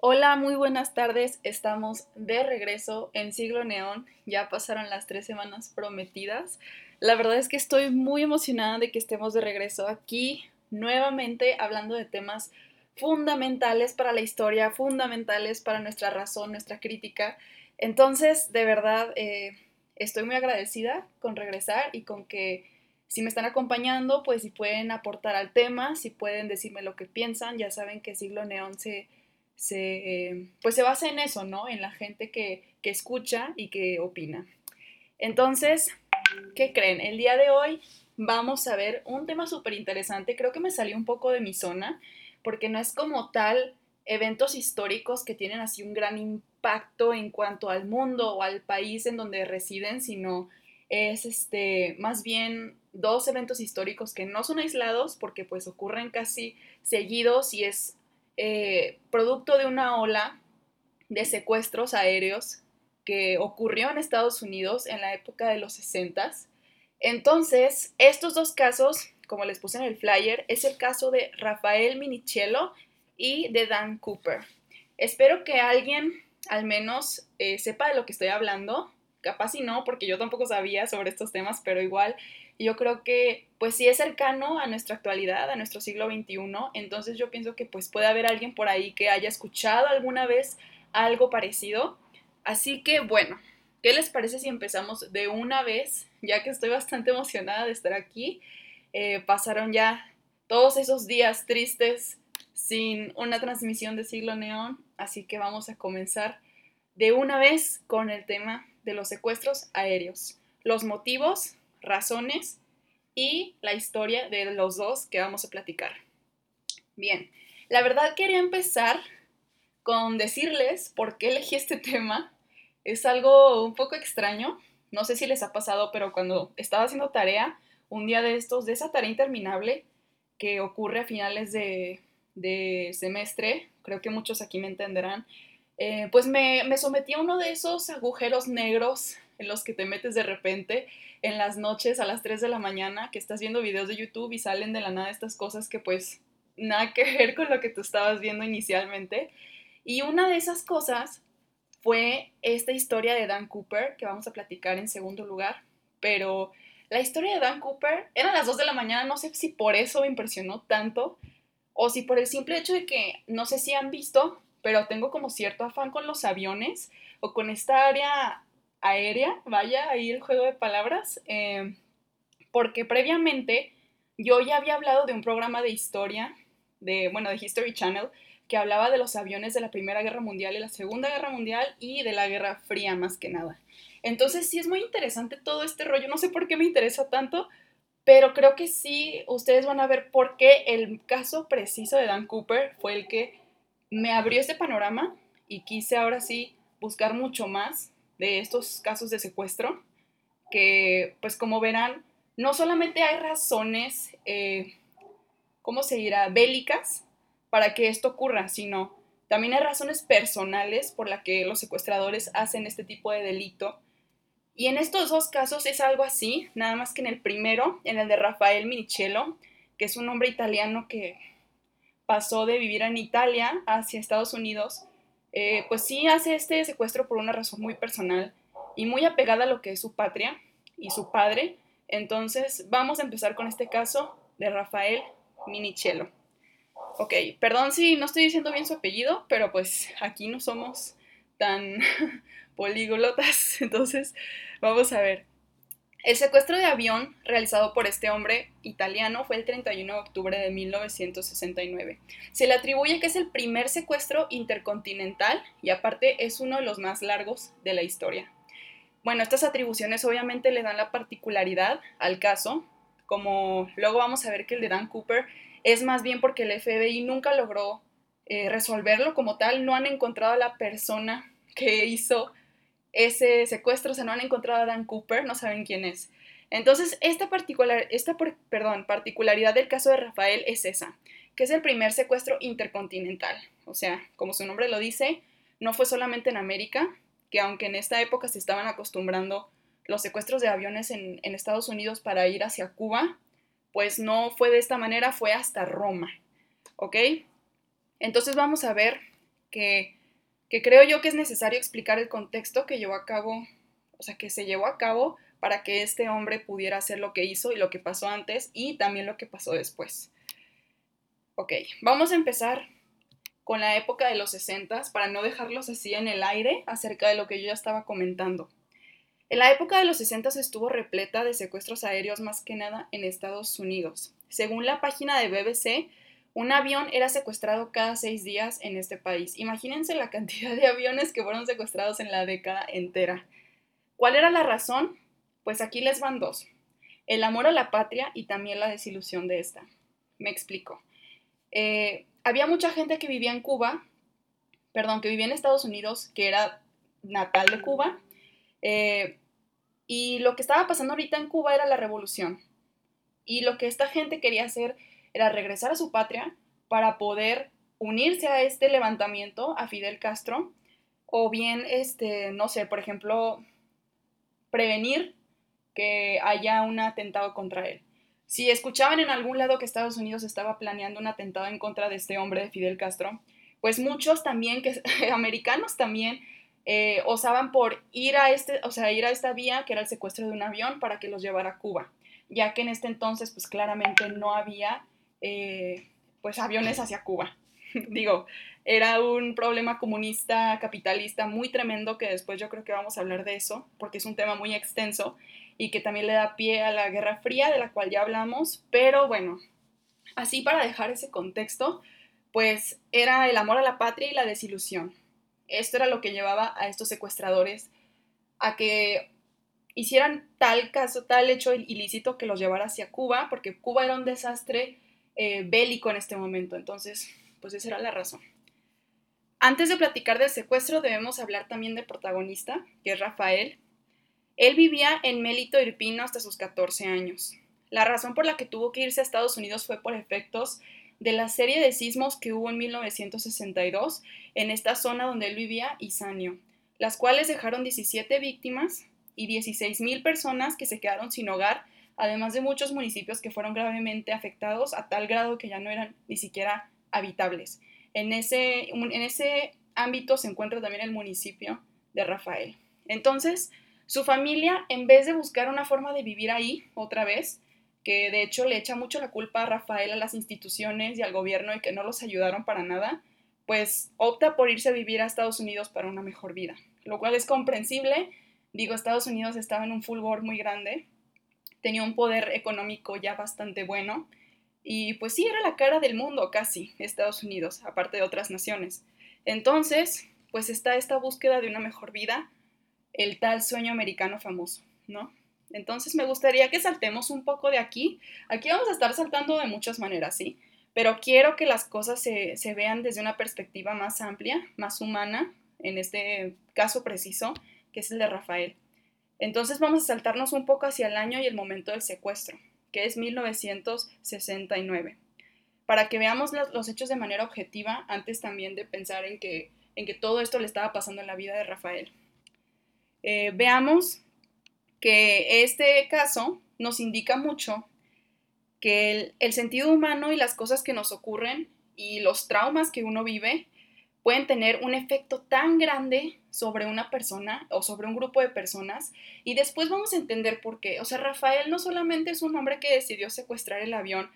Hola, muy buenas tardes. Estamos de regreso en Siglo Neón. Ya pasaron las tres semanas prometidas. La verdad es que estoy muy emocionada de que estemos de regreso aquí nuevamente hablando de temas fundamentales para la historia, fundamentales para nuestra razón, nuestra crítica. Entonces, de verdad, eh, estoy muy agradecida con regresar y con que si me están acompañando, pues si pueden aportar al tema, si pueden decirme lo que piensan, ya saben que Siglo Neón se se, pues se basa en eso, ¿no? En la gente que, que escucha y que opina. Entonces, ¿qué creen? El día de hoy vamos a ver un tema súper interesante. Creo que me salió un poco de mi zona, porque no es como tal eventos históricos que tienen así un gran impacto en cuanto al mundo o al país en donde residen, sino es este más bien dos eventos históricos que no son aislados porque pues ocurren casi seguidos y es eh, producto de una ola de secuestros aéreos que ocurrió en Estados Unidos en la época de los 60. Entonces, estos dos casos, como les puse en el flyer, es el caso de Rafael Minichello y de Dan Cooper. Espero que alguien al menos eh, sepa de lo que estoy hablando. Capaz y no, porque yo tampoco sabía sobre estos temas, pero igual yo creo que pues sí es cercano a nuestra actualidad, a nuestro siglo XXI, entonces yo pienso que pues puede haber alguien por ahí que haya escuchado alguna vez algo parecido. Así que bueno, ¿qué les parece si empezamos de una vez? Ya que estoy bastante emocionada de estar aquí. Eh, pasaron ya todos esos días tristes sin una transmisión de siglo neón, así que vamos a comenzar de una vez con el tema de los secuestros aéreos, los motivos razones y la historia de los dos que vamos a platicar. Bien, la verdad quería empezar con decirles por qué elegí este tema. Es algo un poco extraño. No sé si les ha pasado, pero cuando estaba haciendo tarea, un día de estos, de esa tarea interminable que ocurre a finales de, semestre, creo que muchos aquí me entenderán, eh, pues me, me sometí a uno de esos agujeros negros en los que te metes de repente en las noches a las 3 de la mañana, que estás viendo videos de YouTube y salen de la nada estas cosas que pues nada que ver con lo que tú estabas viendo inicialmente. Y una de esas cosas fue esta historia de Dan Cooper, que vamos a platicar en segundo lugar, pero la historia de Dan Cooper era a las 2 de la mañana, no sé si por eso me impresionó tanto, o si por el simple hecho de que, no sé si han visto, pero tengo como cierto afán con los aviones o con esta área aérea, vaya, ahí el juego de palabras, eh, porque previamente yo ya había hablado de un programa de historia, de, bueno, de History Channel, que hablaba de los aviones de la Primera Guerra Mundial y la Segunda Guerra Mundial y de la Guerra Fría más que nada. Entonces sí es muy interesante todo este rollo, no sé por qué me interesa tanto, pero creo que sí, ustedes van a ver por qué el caso preciso de Dan Cooper fue el que me abrió este panorama y quise ahora sí buscar mucho más de estos casos de secuestro, que pues como verán, no solamente hay razones, eh, ¿cómo se dirá?, bélicas para que esto ocurra, sino también hay razones personales por las que los secuestradores hacen este tipo de delito. Y en estos dos casos es algo así, nada más que en el primero, en el de Rafael Minichello, que es un hombre italiano que pasó de vivir en Italia hacia Estados Unidos eh, pues sí hace este secuestro por una razón muy personal y muy apegada a lo que es su patria y su padre. Entonces vamos a empezar con este caso de Rafael Minichelo. Ok, perdón si no estoy diciendo bien su apellido, pero pues aquí no somos tan políglotas, entonces vamos a ver. El secuestro de avión realizado por este hombre italiano fue el 31 de octubre de 1969. Se le atribuye que es el primer secuestro intercontinental y aparte es uno de los más largos de la historia. Bueno, estas atribuciones obviamente le dan la particularidad al caso, como luego vamos a ver que el de Dan Cooper es más bien porque el FBI nunca logró eh, resolverlo como tal, no han encontrado a la persona que hizo ese secuestro, se no han encontrado a Dan Cooper, no saben quién es. Entonces, esta, particular, esta perdón, particularidad del caso de Rafael es esa, que es el primer secuestro intercontinental. O sea, como su nombre lo dice, no fue solamente en América, que aunque en esta época se estaban acostumbrando los secuestros de aviones en, en Estados Unidos para ir hacia Cuba, pues no fue de esta manera, fue hasta Roma. ¿Ok? Entonces vamos a ver que, que creo yo que es necesario explicar el contexto que llevó a cabo, o sea, que se llevó a cabo para que este hombre pudiera hacer lo que hizo y lo que pasó antes y también lo que pasó después. Ok, vamos a empezar con la época de los 60 para no dejarlos así en el aire acerca de lo que yo ya estaba comentando. En la época de los 60 estuvo repleta de secuestros aéreos más que nada en Estados Unidos. Según la página de BBC, un avión era secuestrado cada seis días en este país. Imagínense la cantidad de aviones que fueron secuestrados en la década entera. ¿Cuál era la razón? Pues aquí les van dos. El amor a la patria y también la desilusión de esta. Me explico. Eh, había mucha gente que vivía en Cuba, perdón, que vivía en Estados Unidos, que era natal de Cuba, eh, y lo que estaba pasando ahorita en Cuba era la revolución. Y lo que esta gente quería hacer era regresar a su patria para poder unirse a este levantamiento, a Fidel Castro, o bien, este, no sé, por ejemplo, prevenir que haya un atentado contra él. Si escuchaban en algún lado que Estados Unidos estaba planeando un atentado en contra de este hombre de Fidel Castro, pues muchos también, que, americanos también, eh, osaban por ir a, este, o sea, ir a esta vía, que era el secuestro de un avión, para que los llevara a Cuba, ya que en este entonces, pues claramente no había, eh, pues, aviones hacia Cuba. Digo, era un problema comunista, capitalista muy tremendo, que después yo creo que vamos a hablar de eso, porque es un tema muy extenso y que también le da pie a la Guerra Fría, de la cual ya hablamos, pero bueno, así para dejar ese contexto, pues era el amor a la patria y la desilusión. Esto era lo que llevaba a estos secuestradores a que hicieran tal caso, tal hecho ilícito que los llevara hacia Cuba, porque Cuba era un desastre eh, bélico en este momento. Entonces, pues esa era la razón. Antes de platicar del secuestro, debemos hablar también del protagonista, que es Rafael. Él vivía en Mélito Irpino hasta sus 14 años. La razón por la que tuvo que irse a Estados Unidos fue por efectos de la serie de sismos que hubo en 1962 en esta zona donde él vivía, Isanio, las cuales dejaron 17 víctimas y 16.000 personas que se quedaron sin hogar, además de muchos municipios que fueron gravemente afectados a tal grado que ya no eran ni siquiera habitables. En ese, en ese ámbito se encuentra también el municipio de Rafael. Entonces, su familia, en vez de buscar una forma de vivir ahí otra vez, que de hecho le echa mucho la culpa a Rafael a las instituciones y al gobierno y que no los ayudaron para nada, pues opta por irse a vivir a Estados Unidos para una mejor vida, lo cual es comprensible. Digo, Estados Unidos estaba en un fulgor muy grande, tenía un poder económico ya bastante bueno y pues sí, era la cara del mundo casi, Estados Unidos, aparte de otras naciones. Entonces, pues está esta búsqueda de una mejor vida, el tal sueño americano famoso, ¿no? Entonces me gustaría que saltemos un poco de aquí. Aquí vamos a estar saltando de muchas maneras, ¿sí? Pero quiero que las cosas se, se vean desde una perspectiva más amplia, más humana, en este caso preciso, que es el de Rafael. Entonces vamos a saltarnos un poco hacia el año y el momento del secuestro que es 1969, para que veamos los hechos de manera objetiva antes también de pensar en que, en que todo esto le estaba pasando en la vida de Rafael. Eh, veamos que este caso nos indica mucho que el, el, sentido humano y las cosas que nos ocurren y los traumas que uno vive pueden tener un efecto tan grande sobre una persona o sobre un grupo de personas y después vamos a entender por qué. O sea, Rafael no solamente es un hombre que decidió secuestrar el avión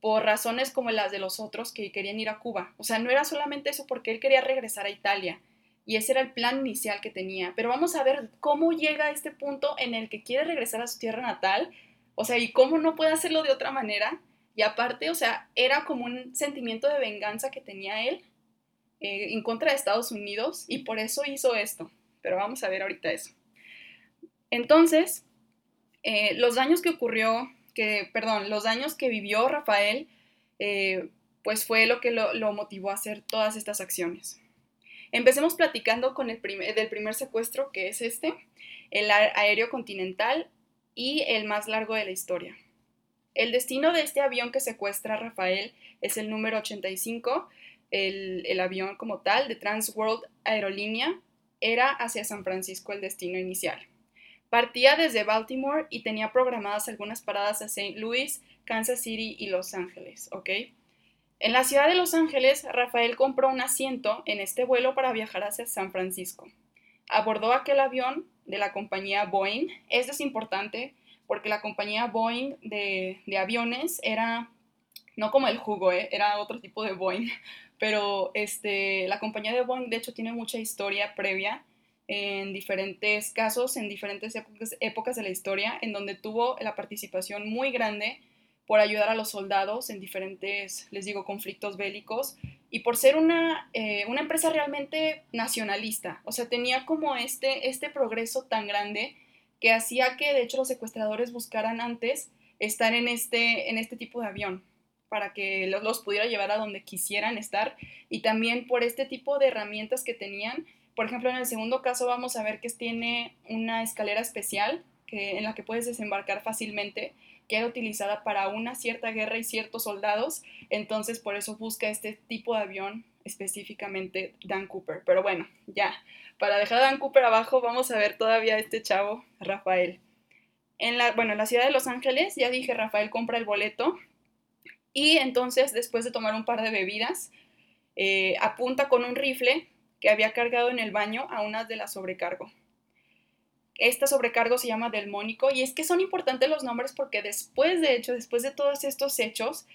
por razones como las de los otros que querían ir a Cuba. O sea, no era solamente eso porque él quería regresar a Italia y ese era el plan inicial que tenía. Pero vamos a ver cómo llega a este punto en el que quiere regresar a su tierra natal, o sea, y cómo no puede hacerlo de otra manera. Y aparte, o sea, era como un sentimiento de venganza que tenía él eh, en contra de Estados Unidos y por eso hizo esto. Pero vamos a ver ahorita eso. Entonces, eh, los daños que ocurrió, que, perdón, los daños que vivió Rafael, eh, pues fue lo que lo, motivó a hacer todas estas acciones. Empecemos platicando con el primer, del primer secuestro, que es este, el aéreo continental y el más largo de la historia. El destino de este avión que secuestra a Rafael es el número 85 el, avión como tal de Trans World Aerolínea era hacia San Francisco el destino inicial. Partía desde Baltimore y tenía programadas algunas paradas a St. Louis, Kansas City y Los Ángeles, ¿ok? En la ciudad de Los Ángeles, Rafael compró un asiento en este vuelo para viajar hacia San Francisco. Abordó aquel avión de la compañía Boeing. Esto es importante porque la compañía Boeing de, aviones era, no como el jugo, ¿eh? era otro tipo de Boeing, pero este, la compañía de Boeing de hecho tiene mucha historia previa en diferentes casos, en diferentes épocas, de la historia, en donde tuvo la participación muy grande por ayudar a los soldados en diferentes, les digo, conflictos bélicos y por ser una, eh, una empresa realmente nacionalista. O sea, tenía como este, este progreso tan grande que hacía que de hecho los secuestradores buscaran antes estar en este, en este tipo de avión para que los, los, pudiera llevar a donde quisieran estar y también por este tipo de herramientas que tenían. Por ejemplo, en el segundo caso vamos a ver que tiene una escalera especial que, en la que puedes desembarcar fácilmente, que era utilizada para una cierta guerra y ciertos soldados, entonces por eso busca este tipo de avión específicamente Dan Cooper. Pero bueno, ya, para dejar a Dan Cooper abajo, vamos a ver todavía a este chavo, Rafael. En la, bueno, en la ciudad de Los Ángeles, ya dije, Rafael compra el boleto y entonces, después de tomar un par de bebidas, eh, apunta con un rifle que había cargado en el baño a una de las sobrecargo. Esta sobrecargo se llama Delmónico y es que son importantes los nombres porque después, de hecho, después de todos estos hechos,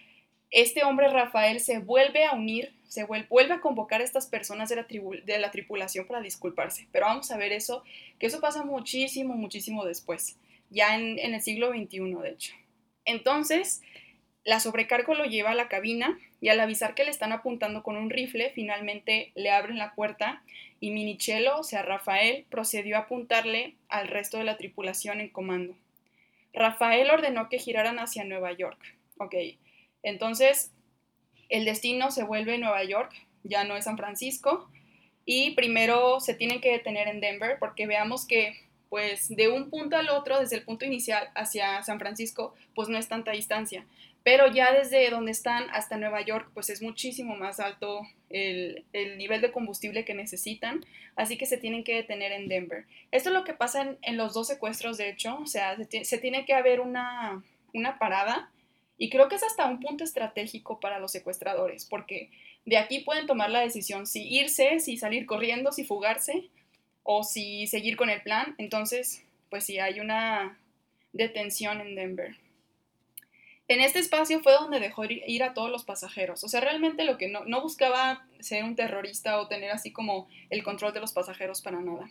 este hombre Rafael se vuelve a unir, se vuelve, a convocar a estas personas de la, de la tripulación para disculparse. Pero vamos a ver eso, que eso pasa muchísimo, muchísimo después, ya en, en el siglo XXI, de hecho. Entonces, la sobrecargo lo lleva a la cabina y al avisar que le están apuntando con un rifle, finalmente le abren la puerta y Minichelo, o sea, Rafael, procedió a apuntarle al resto de la tripulación en comando. Rafael ordenó que giraran hacia Nueva York. Ok, entonces el destino se vuelve Nueva York, ya no es San Francisco, y primero se tienen que detener en Denver porque veamos que pues de un punto al otro, desde el punto inicial hacia San Francisco, pues no es tanta distancia pero ya desde donde están hasta Nueva York, pues es muchísimo más alto el, nivel de combustible que necesitan, así que se tienen que detener en Denver. Esto es lo que pasa en, los dos secuestros, de hecho, o sea, se, tiene que haber una, una parada y creo que es hasta un punto estratégico para los secuestradores, porque de aquí pueden tomar la decisión si irse, si salir corriendo, si fugarse o si seguir con el plan. Entonces, pues sí, hay una detención en Denver. En este espacio fue donde dejó ir a todos los pasajeros. O sea, realmente lo que no, buscaba ser un terrorista o tener así como el control de los pasajeros para nada.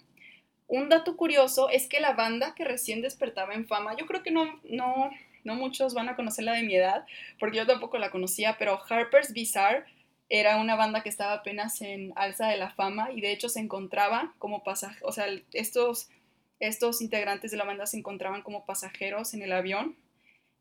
Un dato curioso es que la banda que recién despertaba en fama, yo creo que no, muchos van a conocerla de mi edad, porque yo tampoco la conocía, pero Harper's Bizarre era una banda que estaba apenas en alza de la fama y de hecho se encontraba como pasajeros, o sea, estos integrantes de la banda se encontraban como pasajeros en el avión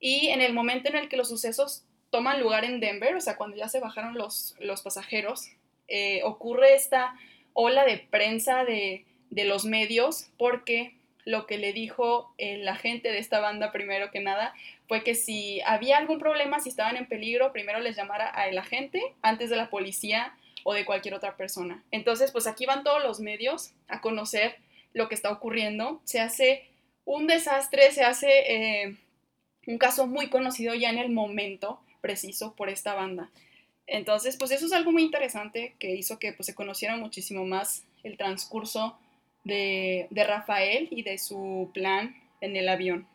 y en el momento en el que los sucesos toman lugar en Denver, o sea, cuando ya se bajaron los, los pasajeros, eh, ocurre esta ola de prensa de, de, los medios porque lo que le dijo la gente de esta banda primero que nada fue que si había algún problema, si estaban en peligro, primero les llamara a la gente antes de la policía o de cualquier otra persona. Entonces, pues aquí van todos los medios a conocer lo que está ocurriendo. Se hace un desastre, se hace eh, un caso muy conocido ya en el momento preciso por esta banda. Entonces, pues eso es algo muy interesante que hizo que pues, se conociera muchísimo más el transcurso de, de Rafael y de su plan en el avión.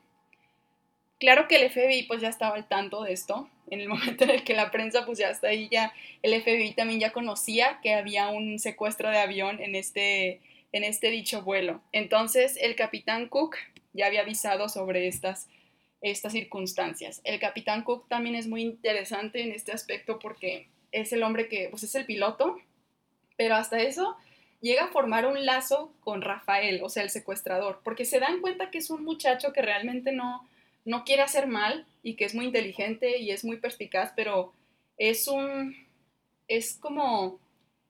Claro que el FBI pues ya estaba al tanto de esto, en el momento en el que la prensa pues ya está ahí, ya el FBI también ya conocía que había un secuestro de avión en este, en este dicho vuelo. Entonces el capitán Cook ya había avisado sobre estas estas circunstancias. El capitán Cook también es muy interesante en este aspecto porque es el hombre que, pues es el piloto, pero hasta eso llega a formar un lazo con Rafael, o sea, el secuestrador, porque se dan cuenta que es un muchacho que realmente no, no quiere hacer mal y que es muy inteligente y es muy perspicaz, pero es un, es como,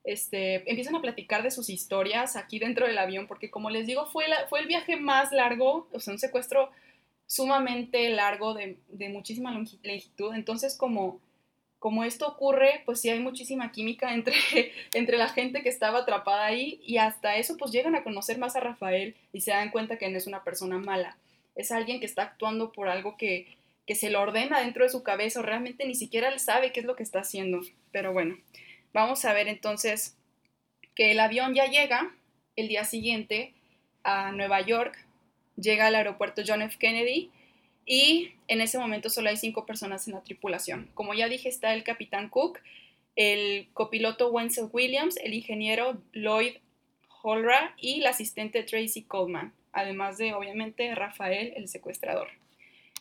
este, empiezan a platicar de sus historias aquí dentro del avión, porque como les digo, fue, la, fue el viaje más largo, o sea, un secuestro sumamente largo, de, muchísima longitud. Entonces, como, como esto ocurre, pues sí hay muchísima química entre, entre la gente que estaba atrapada ahí y hasta eso pues llegan a conocer más a Rafael y se dan cuenta que no es una persona mala, es alguien que está actuando por algo que, que se lo ordena dentro de su cabeza o realmente ni siquiera él sabe qué es lo que está haciendo. Pero bueno, vamos a ver entonces que el avión ya llega el día siguiente a Nueva York, llega al aeropuerto John F. Kennedy y en ese momento solo hay cinco personas en la tripulación. Como ya dije, está el capitán Cook, el copiloto Wenzel Williams, el ingeniero Lloyd Holra y la asistente Tracy Coleman, además de obviamente Rafael, el secuestrador.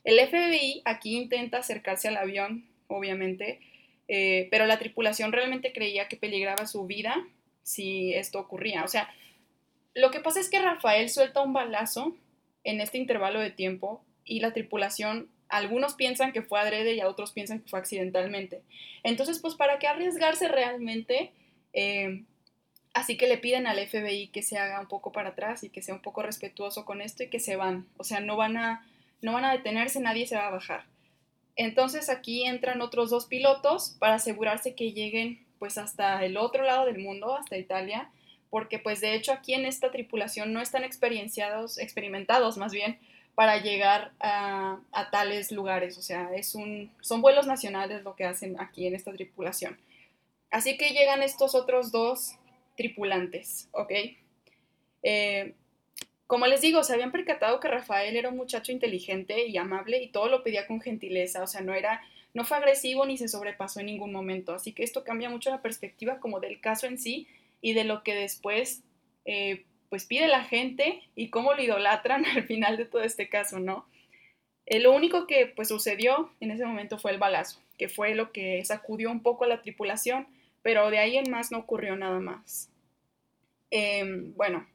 El FBI aquí intenta acercarse al avión, obviamente, eh, pero la tripulación realmente creía que peligraba su vida si esto ocurría. O sea, lo que pasa es que Rafael suelta un balazo en este intervalo de tiempo y la tripulación, algunos piensan que fue adrede y a otros piensan que fue accidentalmente. Entonces, pues, ¿para qué arriesgarse realmente? Eh, así que le piden al FBI que se haga un poco para atrás y que sea un poco respetuoso con esto y que se van. O sea, no van a, no van a detenerse, nadie se va a bajar. Entonces aquí entran otros dos pilotos para asegurarse que lleguen pues hasta el otro lado del mundo, hasta Italia, porque pues de hecho aquí en esta tripulación no están experienciados, experimentados más bien, para llegar a, tales lugares. O sea, es un, son vuelos nacionales lo que hacen aquí en esta tripulación. Así que llegan estos otros dos tripulantes, ¿ok? Eh, como les digo, se habían percatado que Rafael era un muchacho inteligente y amable y todo lo pedía con gentileza, o sea, no era, no fue agresivo ni se sobrepasó en ningún momento. Así que esto cambia mucho la perspectiva como del caso en sí y de lo que después eh, pues pide la gente y cómo lo idolatran al final de todo este caso, ¿no? Eh, lo único que pues sucedió en ese momento fue el balazo, que fue lo que sacudió un poco a la tripulación, pero de ahí en más no ocurrió nada más. Em, bueno,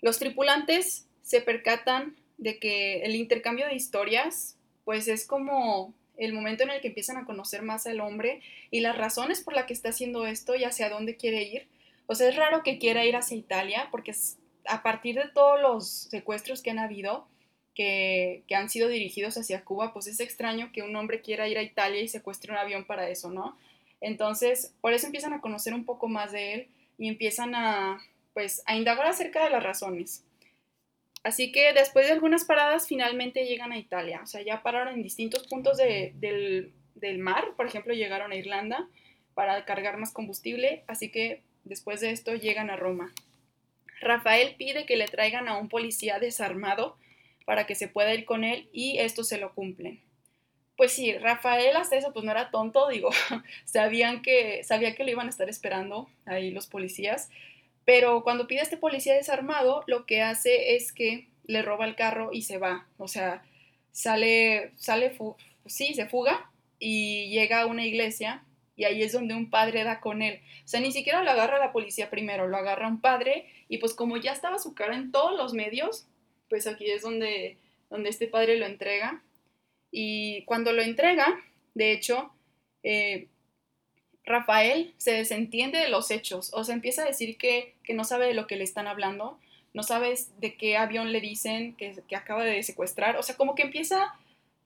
los tripulantes se percatan de que el intercambio de historias pues es como el momento en el que empiezan a conocer más al hombre y las razones por las que está haciendo esto y hacia dónde quiere ir sea, es raro que quiera ir hacia Italia porque a partir de todos los secuestros que han habido, que, han sido dirigidos hacia Cuba, pues es extraño que un hombre quiera ir a Italia y secuestre un avión para eso, ¿no? Entonces, por eso empiezan a conocer un poco más de él y empiezan a, pues, a indagar acerca de las razones. Así que después de algunas paradas, finalmente llegan a Italia. O sea, ya pararon en distintos puntos del, del mar. Por ejemplo, llegaron a Irlanda para cargar más combustible. Así que Después de esto llegan a Roma. Rafael pide que le traigan a un policía desarmado para que se pueda ir con él y esto se lo cumplen. Pues sí, Rafael hasta eso pues no era tonto, digo, sabían que, sabía que lo iban a estar esperando ahí los policías, pero cuando pide a este policía desarmado, lo que hace es que le roba el carro y se va, o sea, sale, sale, sí, se fuga y llega a una iglesia y ahí es donde un padre da con él. O sea, ni siquiera lo agarra la policía primero, lo agarra un padre y pues como ya estaba su cara en todos los medios, pues aquí es donde, donde este padre lo entrega. Y cuando lo entrega, de hecho, eh, Rafael se desentiende de los hechos, o sea, empieza a decir que, no sabe de lo que le están hablando, no sabe de qué avión le dicen que, que acaba de secuestrar, o sea, como que empieza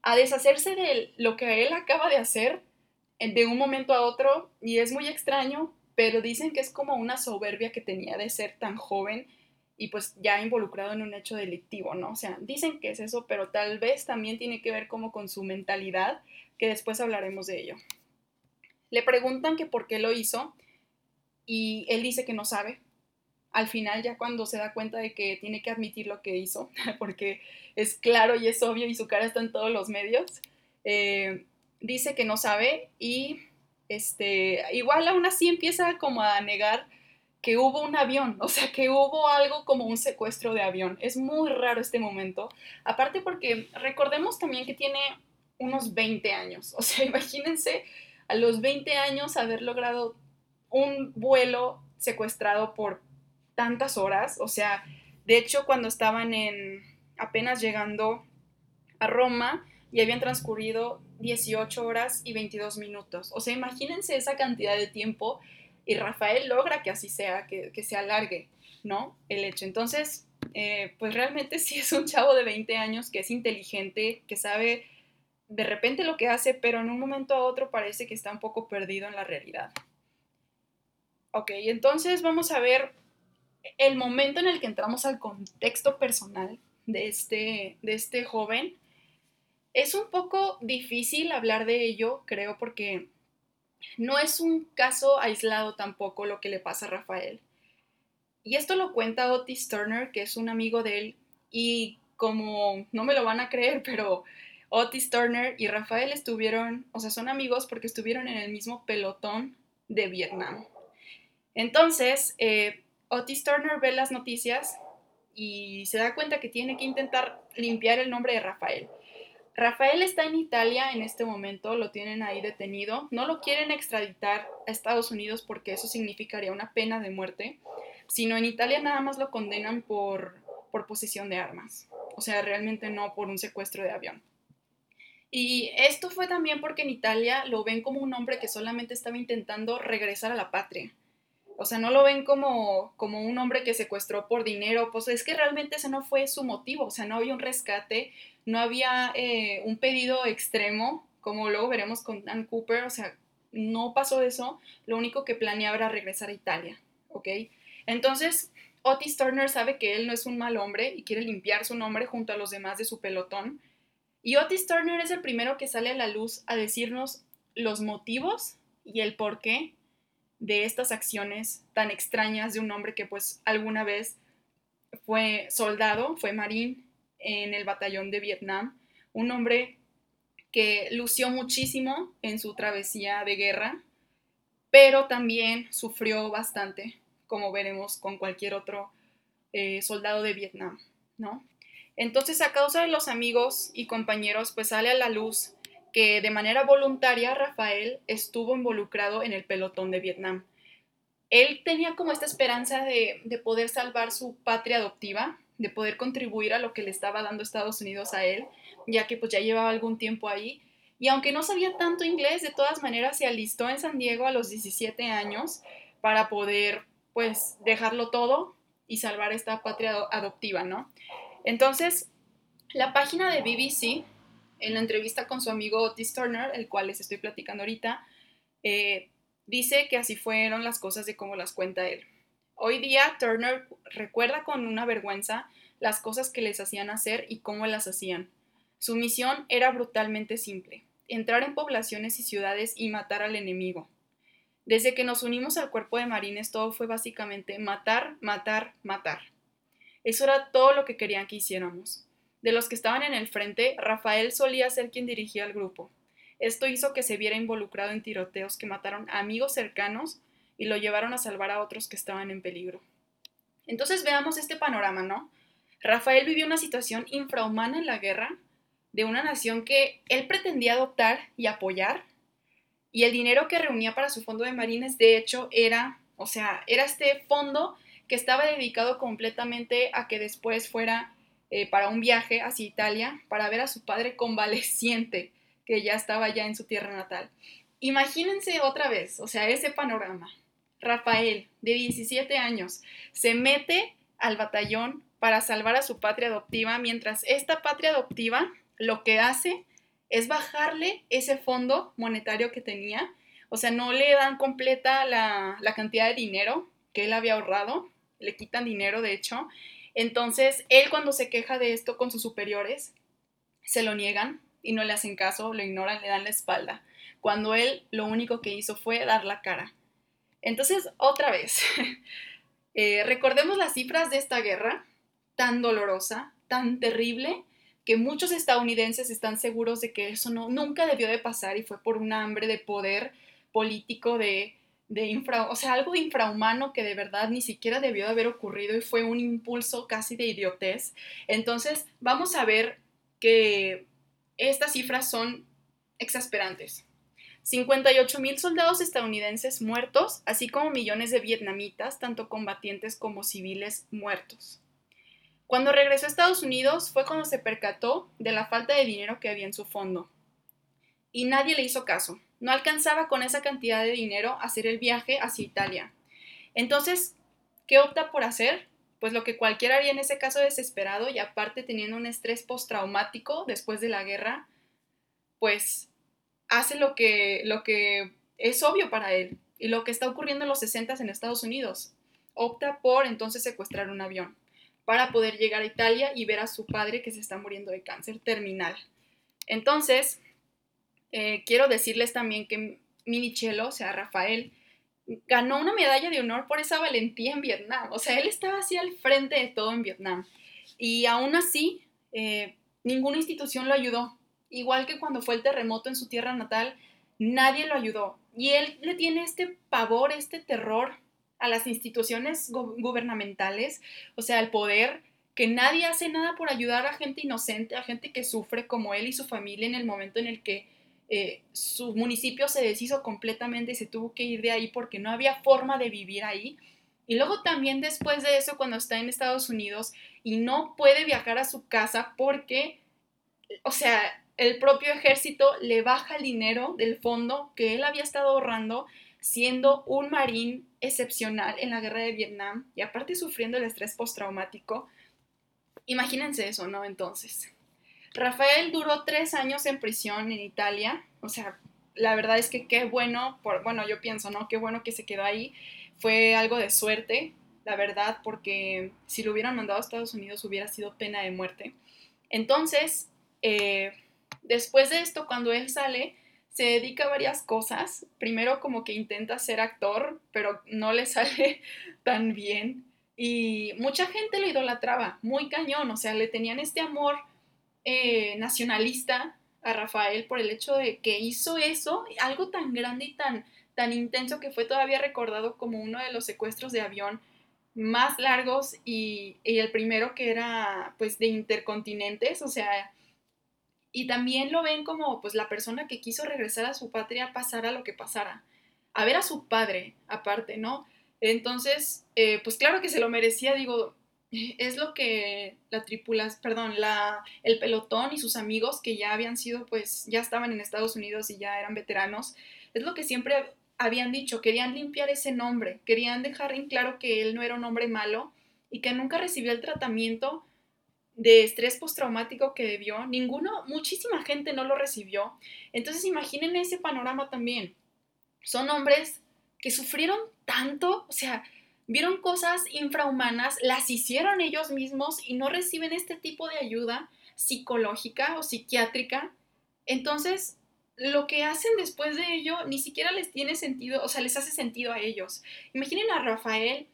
a deshacerse de lo que él acaba de hacer de un momento a otro y es muy extraño, pero dicen que es como una soberbia que tenía de ser tan joven y pues ya involucrado en un hecho delictivo, ¿no? O sea, dicen que es eso, pero tal vez también tiene que ver como con su mentalidad, que después hablaremos de ello. Le preguntan que por qué lo hizo y él dice que no sabe. Al final, ya cuando se da cuenta de que tiene que admitir lo que hizo, porque es claro y es obvio y su cara está en todos los medios, eh, dice que no sabe y este, igual aún así empieza como a negar que hubo un avión, o sea, que hubo algo como un secuestro de avión. Es muy raro este momento, aparte porque recordemos también que tiene unos 20 años, o sea, imagínense a los 20 años haber logrado un vuelo secuestrado por tantas horas, o sea, de hecho cuando estaban en apenas llegando a Roma, y habían transcurrido 18 horas y 22 minutos. O sea, imagínense esa cantidad de tiempo y Rafael logra que así sea, que, se alargue, ¿no? El hecho. Entonces, eh, pues realmente sí es un chavo de 20 años que es inteligente, que sabe de repente lo que hace, pero en un momento a otro parece que está un poco perdido en la realidad. Ok, entonces vamos a ver el momento en el que entramos al contexto personal de este, de este joven Es un poco difícil hablar de ello, creo, porque no es un caso aislado tampoco lo que le pasa a Rafael. Y esto lo cuenta Otis Turner, que es un amigo de él, y como no me lo van a creer, pero Otis Turner y Rafael estuvieron, o sea, son amigos porque estuvieron en el mismo pelotón de Vietnam. Entonces, eh, Otis Turner ve las noticias y se da cuenta que tiene que intentar limpiar el nombre de Rafael. Rafael está en Italia en este momento, lo tienen ahí detenido. No lo quieren extraditar a Estados Unidos porque eso significaría una pena de muerte, sino en Italia nada más lo condenan por, por posesión de armas. O sea, realmente no por un secuestro de avión. Y esto fue también porque en Italia lo ven como un hombre que solamente estaba intentando regresar a la patria. O sea, no lo ven como, como un hombre que secuestró por dinero, pues es que realmente ese no fue su motivo, o sea, no había un rescate, no había eh, un pedido extremo, como luego veremos con Dan Cooper, o sea, no pasó eso, lo único que planeaba era regresar a Italia, ¿ok? Entonces, Otis Turner sabe que él no es un mal hombre y quiere limpiar su nombre junto a los demás de su pelotón. Y Otis Turner es el primero que sale a la luz a decirnos los motivos y el por qué de estas acciones tan extrañas de un hombre que pues alguna vez fue soldado, fue marín en el batallón de Vietnam, un hombre que lució muchísimo en su travesía de guerra, pero también sufrió bastante, como veremos con cualquier otro eh, soldado de Vietnam, ¿no? Entonces, a causa de los amigos y compañeros, pues sale a la luz que de manera voluntaria Rafael estuvo involucrado en el pelotón de Vietnam. Él tenía como esta esperanza de, poder salvar su patria adoptiva, de poder contribuir a lo que le estaba dando Estados Unidos a él, ya que pues ya llevaba algún tiempo ahí. Y aunque no sabía tanto inglés, de todas maneras se alistó en San Diego a los 17 años para poder pues dejarlo todo y salvar esta patria adoptiva, ¿no? Entonces, la página de BBC en la entrevista con su amigo Otis Turner, el cual les estoy platicando ahorita, eh, dice que así fueron las cosas de cómo las cuenta él. Hoy día Turner recuerda con una vergüenza las cosas que les hacían hacer y cómo las hacían. Su misión era brutalmente simple, entrar en poblaciones y ciudades y matar al enemigo. Desde que nos unimos al cuerpo de marines todo fue básicamente matar, matar, matar. Eso era todo lo que querían que hiciéramos. De los que estaban en el frente, Rafael solía ser quien dirigía el grupo. Esto hizo que se viera involucrado en tiroteos que mataron a amigos cercanos y lo llevaron a salvar a otros que estaban en peligro. Entonces veamos este panorama, ¿no? Rafael vivió una situación infrahumana en la guerra de una nación que él pretendía adoptar y apoyar, y el dinero que reunía para su fondo de marines, de hecho, era, o sea, era este fondo que estaba dedicado completamente a que después fuera eh, para un viaje hacia Italia para ver a su padre convaleciente, que ya estaba ya en su tierra natal. Imagínense otra vez, o sea, ese panorama. Rafael, de 17 años, se mete al batallón para salvar a su patria adoptiva, mientras esta patria adoptiva lo que hace es bajarle ese fondo monetario que tenía, o sea, no le dan completa la, cantidad de dinero que él había ahorrado, le quitan dinero, de hecho, entonces, él cuando se queja de esto con sus superiores, se lo niegan y no le hacen caso, lo ignoran, le dan la espalda, cuando él lo único que hizo fue dar la cara. Entonces, otra vez, eh, recordemos las cifras de esta guerra, tan dolorosa, tan terrible, que muchos estadounidenses están seguros de que eso no, nunca debió de pasar y fue por un hambre de poder político de de infra, o sea, algo infrahumano que de verdad ni siquiera debió de haber ocurrido y fue un impulso casi de idiotez. Entonces, vamos a ver que estas cifras son exasperantes. 58 mil soldados estadounidenses muertos, así como millones de vietnamitas, tanto combatientes como civiles, muertos. Cuando regresó a Estados Unidos fue cuando se percató de la falta de dinero que había en su fondo. Y nadie le hizo caso no alcanzaba con esa cantidad de dinero hacer el viaje hacia Italia. Entonces, ¿qué opta por hacer? Pues lo que cualquiera haría en ese caso desesperado y aparte teniendo un estrés postraumático después de la guerra, pues hace lo que, lo que es obvio para él y lo que está ocurriendo en los 60 en Estados Unidos. Opta por entonces secuestrar un avión para poder llegar a Italia y ver a su padre que se está muriendo de cáncer terminal. Entonces, eh, quiero decirles también que Minichelo, o sea, Rafael, ganó una medalla de honor por esa valentía en Vietnam. O sea, él estaba así al frente de todo en Vietnam. Y aún así, eh, ninguna institución lo ayudó. Igual que cuando fue el terremoto en su tierra natal, nadie lo ayudó. Y él le tiene este pavor, este terror a las instituciones gubernamentales, o sea, al poder, que nadie hace nada por ayudar a gente inocente, a gente que sufre como él y su familia en el momento en el que eh, su municipio se deshizo completamente y se tuvo que ir de ahí porque no había forma de vivir ahí. Y luego también después de eso, cuando está en Estados Unidos y no puede viajar a su casa porque, o sea, el propio ejército le baja el dinero del fondo que él había estado ahorrando siendo un marín excepcional en la guerra de Vietnam y aparte sufriendo el estrés postraumático. Imagínense eso, ¿no? Entonces, Rafael duró tres años en prisión en Italia, o sea, la verdad es que qué bueno, por, bueno, yo pienso, ¿no? Qué bueno que se quedó ahí, fue algo de suerte, la verdad, porque si lo hubieran mandado a Estados Unidos hubiera sido pena de muerte. Entonces, eh, después de esto, cuando él sale, se dedica a varias cosas. Primero como que intenta ser actor, pero no le sale tan bien. Y mucha gente lo idolatraba, muy cañón, o sea, le tenían este amor eh, nacionalista a Rafael por el hecho de que hizo eso, algo tan grande y tan, tan intenso que fue todavía recordado como uno de los secuestros de avión más largos y, y el primero que era pues de intercontinentes, o sea, y también lo ven como pues la persona que quiso regresar a su patria pasara lo que pasara, a ver a su padre aparte, ¿no? Entonces, eh, pues claro que se lo merecía, digo, es lo que la tripulación, perdón, la, el pelotón y sus amigos que ya habían sido, pues ya estaban en Estados Unidos y ya eran veteranos, es lo que siempre habían dicho, querían limpiar ese nombre, querían dejar en claro que él no era un hombre malo y que nunca recibió el tratamiento de estrés postraumático que debió, ninguno, muchísima gente no lo recibió. Entonces imaginen ese panorama también. Son hombres que sufrieron tanto, o sea, vieron cosas infrahumanas, las hicieron ellos mismos y no reciben este tipo de ayuda psicológica o psiquiátrica. Entonces, lo que hacen después de ello ni siquiera les tiene sentido, o sea, les hace sentido a ellos. Imaginen a Rafael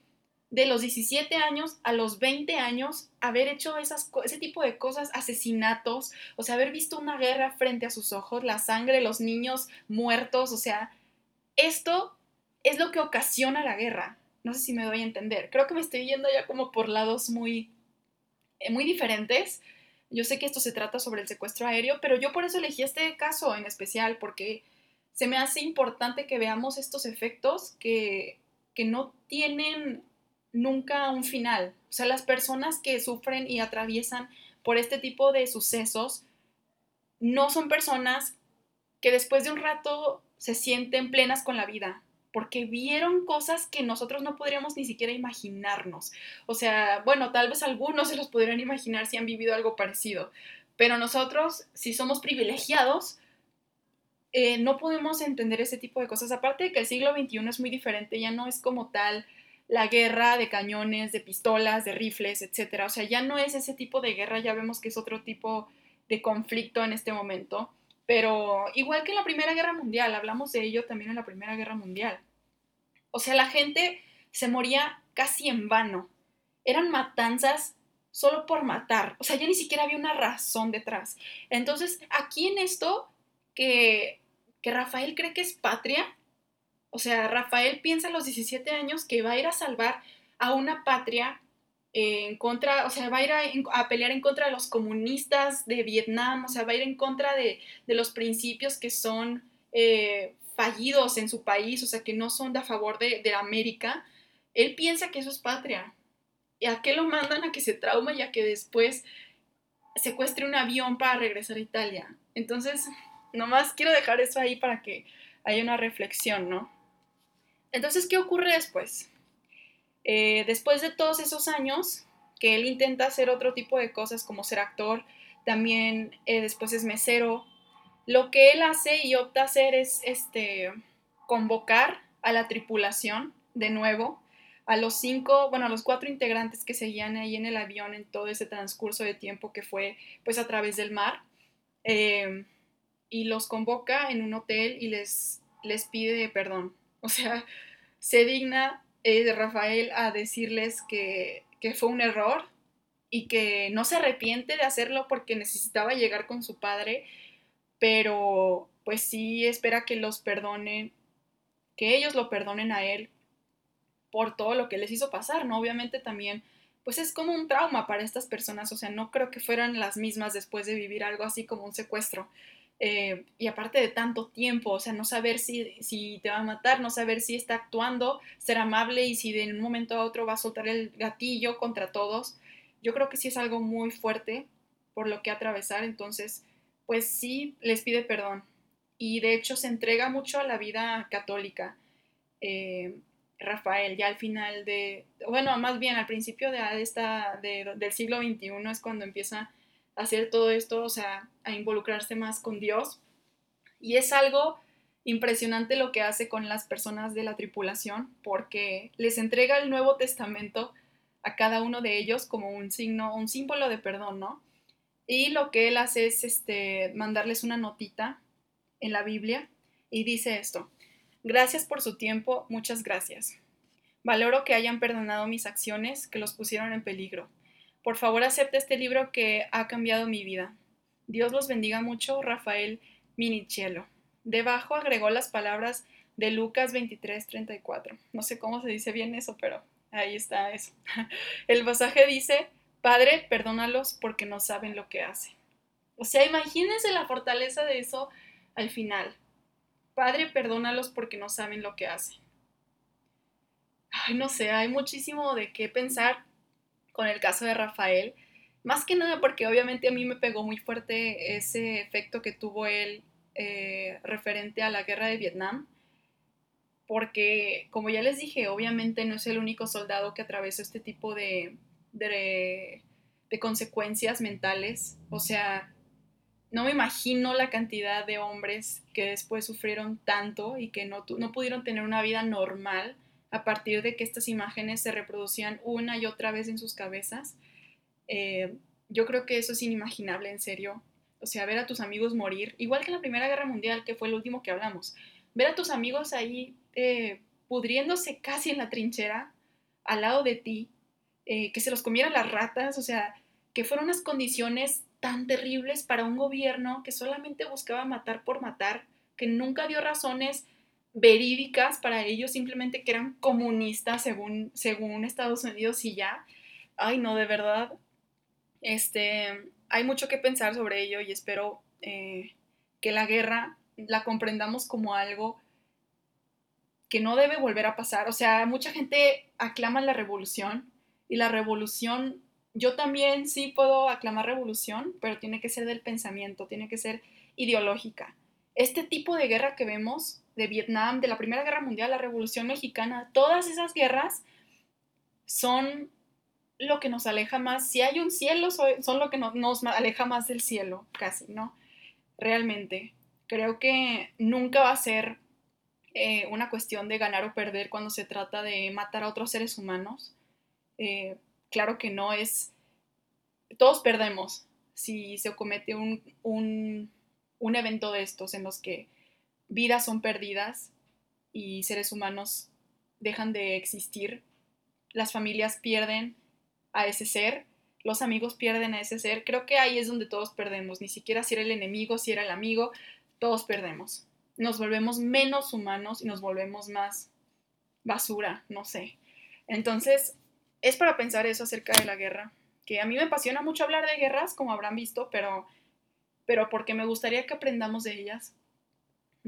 de los 17 años a los 20 años haber hecho esas, ese tipo de cosas, asesinatos, o sea, haber visto una guerra frente a sus ojos, la sangre, los niños muertos, o sea, esto es lo que ocasiona la guerra. No sé si me doy a entender. Creo que me estoy yendo ya como por lados muy, eh, muy diferentes. Yo sé que esto se trata sobre el secuestro aéreo, pero yo por eso elegí este caso en especial, porque se me hace importante que veamos estos efectos que, que no tienen nunca un final. O sea, las personas que sufren y atraviesan por este tipo de sucesos no son personas que después de un rato se sienten plenas con la vida, porque vieron cosas que nosotros no podríamos ni siquiera imaginarnos. O sea, bueno, tal vez algunos se los podrían imaginar si han vivido algo parecido, pero nosotros, si somos privilegiados, eh, no podemos entender ese tipo de cosas. Aparte de que el siglo XXI es muy diferente, ya no es como tal la guerra de cañones, de pistolas, de rifles, etc. O sea, ya no es ese tipo de guerra, ya vemos que es otro tipo de conflicto en este momento. Pero igual que en la Primera Guerra Mundial, hablamos de ello también en la Primera Guerra Mundial. O sea, la gente se moría casi en vano. Eran matanzas solo por matar. O sea, ya ni siquiera había una razón detrás. Entonces, aquí en esto, que, que Rafael cree que es patria, o sea, Rafael piensa a los 17 años que va a ir a salvar a una patria en contra, o sea, va a ir a, pelear en contra de los comunistas de Vietnam, o sea, va a ir en contra de, los principios que son eh, fallidos en su país, o sea, que no son de a favor de, de América. Él piensa que eso es patria. ¿Y a qué lo mandan? A que se trauma y a que después secuestre un avión para regresar a Italia. Entonces, nomás quiero dejar eso ahí para que haya una reflexión, ¿no? Entonces, ¿qué ocurre después? Eh, después de todos esos años que él intenta hacer otro tipo de cosas como ser actor, también eh, después es mesero, lo que él hace y opta a hacer es este, convocar a la tripulación de nuevo, a los cinco, bueno, a los cuatro integrantes que seguían ahí en el avión en todo ese transcurso de tiempo que fue pues a través del mar. eh, y los convoca en un hotel y les, les pide perdón. O sea, se digna eh, Rafael a decirles que, que fue un error y que no se arrepiente de hacerlo porque necesitaba llegar con su padre, pero pues sí espera que los perdonen, que ellos lo perdonen a él por todo lo que les hizo pasar, ¿no? Obviamente también, pues es como un trauma para estas personas, o sea, no creo que fueran las mismas después de vivir algo así como un secuestro. Eh, y aparte de tanto tiempo, o sea, no saber si, si te va a matar, no saber si está actuando, ser amable y si de un momento a otro va a soltar el gatillo contra todos. Yo creo que sí es algo muy fuerte por lo que atravesar, entonces, pues sí les pide perdón. Y de hecho se entrega mucho a la vida católica. Eh, Rafael, ya al final de, bueno, más bien al principio de esta, del siglo XXI es cuando empieza hacer todo esto, o sea, a involucrarse más con Dios. Y es algo impresionante lo que hace con las personas de la tripulación, porque les entrega el Nuevo Testamento a cada uno de ellos como un signo, un símbolo de perdón, ¿no? Y lo que él hace es este, mandarles una notita en la Biblia y dice esto, Gracias por su tiempo, muchas gracias. Valoro que hayan perdonado mis acciones que los pusieron en peligro. Por favor, acepte este libro que ha cambiado mi vida. Dios los bendiga mucho, Rafael Minichielo. Debajo agregó las palabras de Lucas 23:34. No sé cómo se dice bien eso, pero ahí está eso. El pasaje dice, Padre, perdónalos porque no saben lo que hacen. O sea, imagínense la fortaleza de eso al final. Padre, perdónalos porque no saben lo que hacen. Ay, no sé, hay muchísimo de qué pensar con el caso de Rafael. Más que nada porque obviamente a mí me pegó muy fuerte ese efecto que tuvo él eh, referente a la guerra de Vietnam. Porque, como ya les dije, obviamente no es el único soldado que atravesó este tipo de, de, consecuencias mentales. O sea, no me imagino la cantidad de hombres que después sufrieron tanto y que no, no pudieron tener una vida normal a partir de que estas imágenes se reproducían una y otra vez en sus cabezas. Eh, yo creo que eso es inimaginable, en serio. O sea, ver a tus amigos morir, igual que en la Primera Guerra Mundial, que fue el último que hablamos. Ver a tus amigos ahí eh, pudriéndose casi en la trinchera, al lado de ti, eh, que se los comieran las ratas, o sea, que fueron unas condiciones tan terribles para un gobierno que solamente buscaba matar por matar, que nunca dio razones verídicas para ellos, simplemente que eran comunistas según, según Estados Unidos y ya. Ay, no, de verdad. Este, hay mucho que pensar sobre ello y espero eh, que la guerra la comprendamos como algo que no debe volver a pasar. O sea, mucha gente aclama la revolución y la revolución yo también sí puedo aclamar revolución, pero tiene que ser del pensamiento, tiene que ser ideológica. Este tipo de guerra que vemos de Vietnam, de la Primera Guerra Mundial, la Revolución Mexicana, todas esas guerras son lo que nos aleja más. Si hay un cielo, son lo que nos, aleja más del cielo, casi, ¿no? Realmente. Creo que nunca va a ser eh, una cuestión de ganar o perder cuando se trata de matar a otros seres humanos. Eh, claro que no es, todos perdemos si se comete un, un, evento de estos en los que vidas son perdidas y seres humanos dejan de existir, las familias pierden a ese ser, los amigos pierden a ese ser, creo que ahí es donde todos perdemos, ni siquiera si era el enemigo, si era el amigo, todos perdemos. Nos volvemos menos humanos y nos volvemos más basura, no sé. Entonces, es para pensar eso acerca de la guerra, que a mí me apasiona mucho hablar de guerras, como habrán visto, pero, pero porque me gustaría que aprendamos de ellas,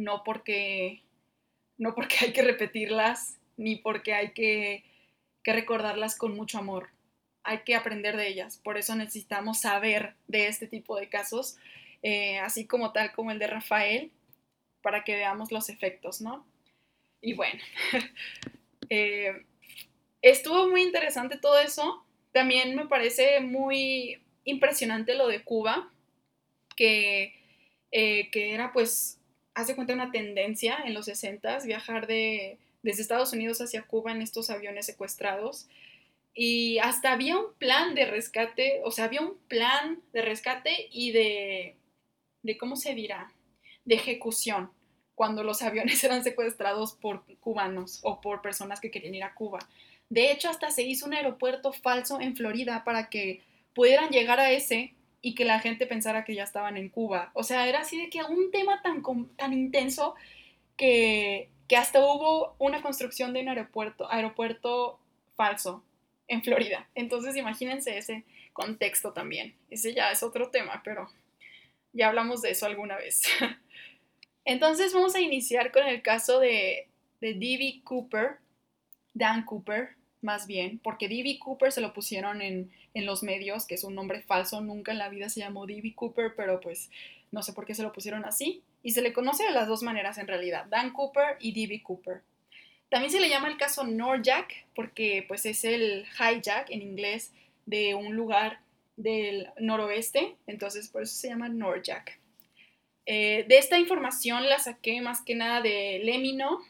no porque, no porque hay que repetirlas, ni porque hay que, que recordarlas con mucho amor. Hay que aprender de ellas, por eso necesitamos saber de este tipo de casos, eh, así como tal como el de Rafael, para que veamos los efectos, ¿no? Y bueno, eh, estuvo muy interesante todo eso. También me parece muy impresionante lo de Cuba, que, eh, que era pues, hace cuenta una tendencia en los 60 viajar de, desde Estados Unidos hacia Cuba en estos aviones secuestrados. Y hasta había un plan de rescate, o sea, había un plan de rescate y de, de ¿cómo se dirá? De ejecución, cuando los aviones eran secuestrados por cubanos o por personas que querían ir a Cuba. De hecho, hasta se hizo un aeropuerto falso en Florida para que pudieran llegar a ese y que la gente pensara que ya estaban en Cuba. O sea, era así de que un tema tan, tan intenso que, que hasta hubo una construcción de un aeropuerto, aeropuerto falso en Florida. Entonces imagínense ese contexto también. Ese ya es otro tema, pero ya hablamos de eso alguna vez. Entonces vamos a iniciar con el caso de, de D.B. Cooper, Dan Cooper, más bien, porque D.B. Cooper se lo pusieron en, en, los medios, que es un nombre falso, nunca en la vida se llamó D.B. Cooper, pero pues no sé por qué se lo pusieron así. Y se le conoce de las dos maneras en realidad, Dan Cooper y D.B. Cooper. También se le llama el caso Norjack porque pues es el hijack en inglés de un lugar del noroeste, entonces por eso se llama Norjack. Eh, de esta información la saqué más que nada de Lemino,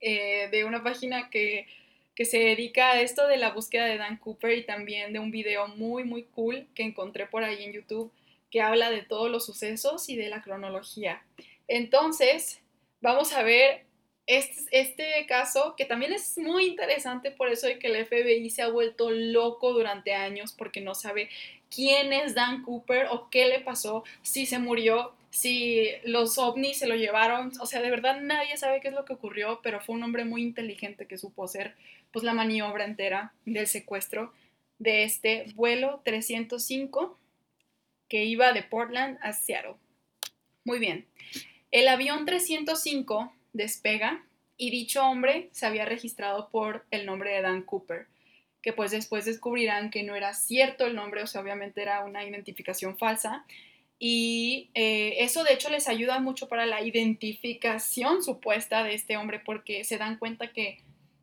eh, de una página que, que se dedica a esto de la búsqueda de Dan Cooper y también de un video muy muy cool que encontré por ahí en YouTube que habla de todos los sucesos y de la cronología. Entonces, vamos a ver este, este, caso, que también es muy interesante por eso de que el FBI se ha vuelto loco durante años porque no sabe quién es Dan Cooper o qué le pasó, si se murió, si los ovnis se lo llevaron, o sea, de verdad nadie sabe qué es lo que ocurrió, pero fue un hombre muy inteligente que supo hacer pues la maniobra entera del secuestro de este vuelo 305 que iba de Portland a Seattle. Muy bien. El avión 305 despega y dicho hombre se había registrado por el nombre de Dan Cooper, que pues después descubrirán que no era cierto el nombre, o sea, obviamente era una identificación falsa. Y eh, eso de hecho les ayuda mucho para la identificación supuesta de este hombre porque se dan cuenta que,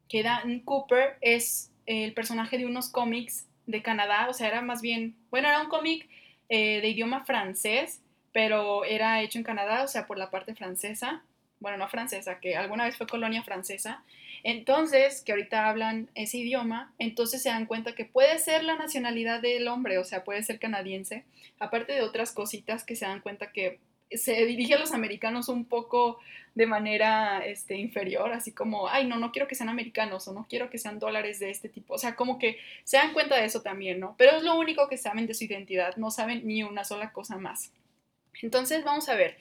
que Dan Cooper es el personaje de unos cómics de Canadá, o sea, era más bien, bueno, era un cómic eh, de idioma francés, pero era hecho en Canadá, o sea, por la parte francesa, bueno, no francesa, que alguna vez fue colonia francesa. Entonces, que ahorita hablan ese idioma, entonces se dan cuenta que puede ser la nacionalidad del hombre, o sea, puede ser canadiense, aparte de otras cositas que se dan cuenta que se dirige a los americanos un poco de manera este, inferior, así como, ay, no, no quiero que sean americanos o no quiero que sean dólares de este tipo. O sea, como que se dan cuenta de eso también, ¿no? Pero es lo único que saben de su identidad, no saben ni una sola cosa más. Entonces, vamos a ver.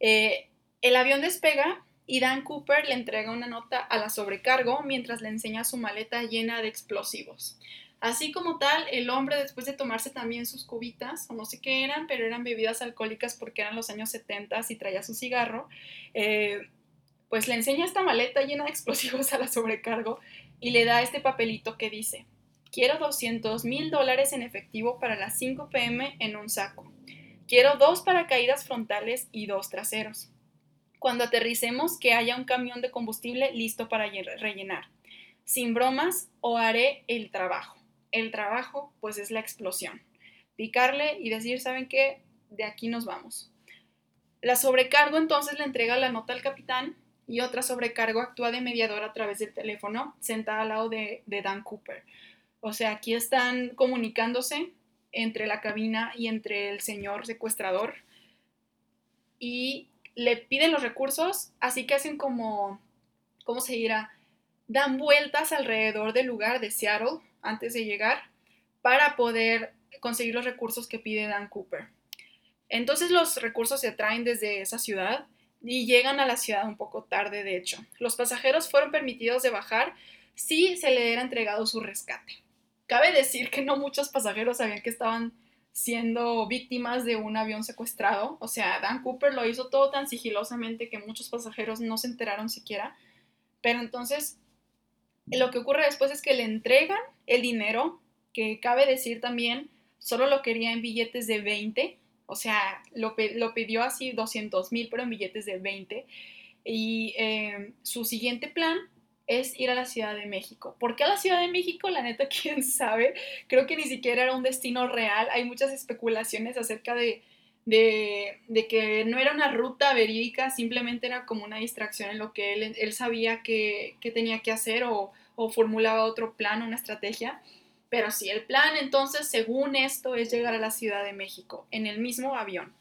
Eh, el avión despega y Dan Cooper le entrega una nota a la sobrecargo mientras le enseña su maleta llena de explosivos. Así como tal, el hombre después de tomarse también sus cubitas, o no sé qué eran, pero eran bebidas alcohólicas porque eran los años 70 y traía su cigarro, eh, pues le enseña esta maleta llena de explosivos a la sobrecargo y le da este papelito que dice, quiero 200 mil dólares en efectivo para las 5 pm en un saco. Quiero dos paracaídas frontales y dos traseros. Cuando aterricemos, que haya un camión de combustible listo para rellenar. Sin bromas, o haré el trabajo el trabajo pues es la explosión. Picarle y decir, ¿saben qué? De aquí nos vamos. La sobrecargo entonces le entrega la nota al capitán y otra sobrecargo actúa de mediador a través del teléfono sentada al lado de, Dan Cooper. O sea, aquí están comunicándose entre la cabina y entre el señor secuestrador y le piden los recursos, así que hacen como, ¿cómo se dirá? Dan vueltas alrededor del lugar de Seattle antes de llegar para poder conseguir los recursos que pide Dan Cooper. Entonces los recursos se traen desde esa ciudad y llegan a la ciudad un poco tarde, de hecho. Los pasajeros fueron permitidos de bajar si se le era entregado su rescate. Cabe decir que no muchos pasajeros sabían que estaban siendo víctimas de un avión secuestrado. O sea, Dan Cooper lo hizo todo tan sigilosamente que muchos pasajeros no se enteraron siquiera. Pero entonces lo que ocurre después es que le entregan el dinero, que cabe decir también, solo lo quería en billetes de 20, o sea, lo, pidió así 200 mil, pero en billetes de 20. Y em, su siguiente plan es ir a la Ciudad de México. ¿Por qué a la Ciudad de México? La neta, quién sabe. Creo que ni siquiera era un destino real. Hay muchas especulaciones acerca de, que no era una ruta verídica, simplemente era como una distracción en lo que él, él sabía que, que tenía que hacer o, o formulaba otro plan, una estrategia. Pero sí, el plan entonces, según esto, es llegar a la Ciudad de México en el mismo avión.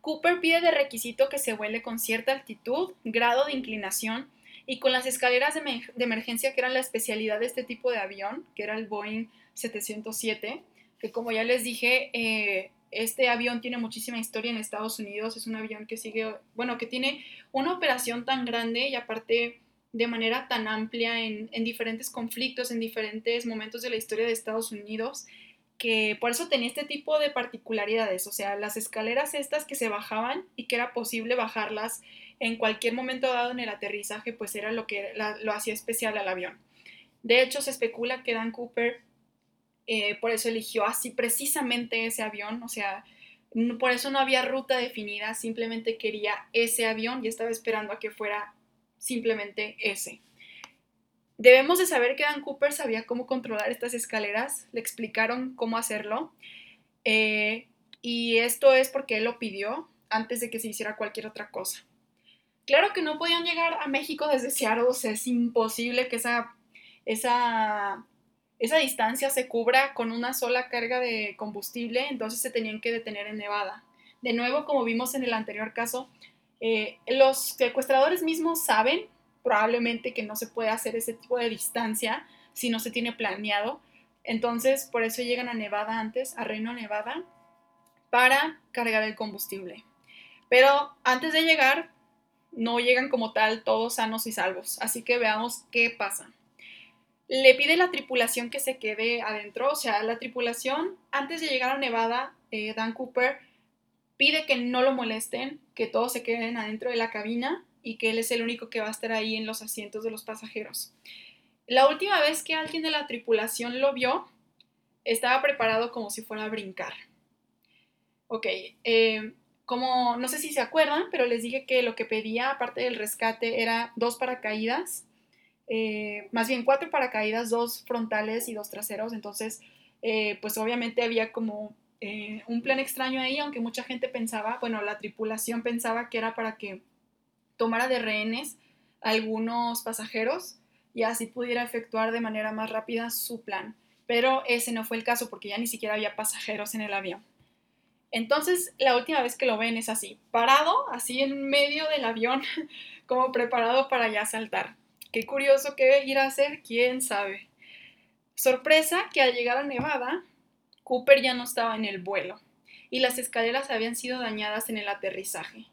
Cooper pide de requisito que se vuele con cierta altitud, grado de inclinación y con las escaleras de, emergencia que eran la especialidad de este tipo de avión, que era el Boeing 707, que como ya les dije, eh, este avión tiene muchísima historia en Estados Unidos, es un avión que sigue, bueno, que tiene una operación tan grande y aparte de manera tan amplia en, en diferentes conflictos, en diferentes momentos de la historia de Estados Unidos, que por eso tenía este tipo de particularidades, o sea, las escaleras estas que se bajaban y que era posible bajarlas en cualquier momento dado en el aterrizaje, pues era lo que lo hacía especial al avión. De hecho, se especula que Dan Cooper eh, por eso eligió así precisamente ese avión, o sea, por eso no había ruta definida, simplemente quería ese avión y estaba esperando a que fuera simplemente ese. Debemos de saber que Dan Cooper sabía cómo controlar estas escaleras, le explicaron cómo hacerlo, eh, y esto es porque él lo pidió antes de que se hiciera cualquier otra cosa. Claro que no podían llegar a México desde Seattle, o sea, es imposible que esa, esa, esa distancia se cubra con una sola carga de combustible, entonces se tenían que detener en Nevada. De nuevo, como vimos en el anterior caso, eh, los secuestradores mismos saben probablemente que no se puede hacer ese tipo de distancia si no se tiene planeado. Entonces, por eso llegan a Nevada antes, a Reno, Nevada, para cargar el combustible. Pero antes de llegar, no llegan como tal todos sanos y salvos. Así que veamos qué pasa. Le pide la tripulación que se quede adentro, o sea, la tripulación, antes de llegar a Nevada, eh, Dan Cooper pide que no lo molesten, que todos se queden adentro de la cabina y que él es el único que va a estar ahí en los asientos de los pasajeros. La última vez que alguien de la tripulación lo vio, estaba preparado como si fuera a brincar. Ok, eh, como no sé si se acuerdan, pero les dije que lo que pedía, aparte del rescate, era dos paracaídas, eh, más bien cuatro paracaídas, dos frontales y dos traseros. Entonces, eh, pues obviamente había como un plan extraño ahí, aunque mucha gente pensaba, bueno, la tripulación pensaba que era para que tomara de rehenes algunos pasajeros y así pudiera efectuar de manera más rápida su plan. Pero ese no fue el caso porque ya ni siquiera había pasajeros en el avión. Entonces, la última vez que lo ven es así, parado, así en medio del avión, como preparado para ya saltar. Qué curioso qué ir a hacer, quién sabe. Sorpresa que al llegar a Nevada, Cooper ya no estaba en el vuelo y las escaleras habían sido dañadas en el aterrizaje.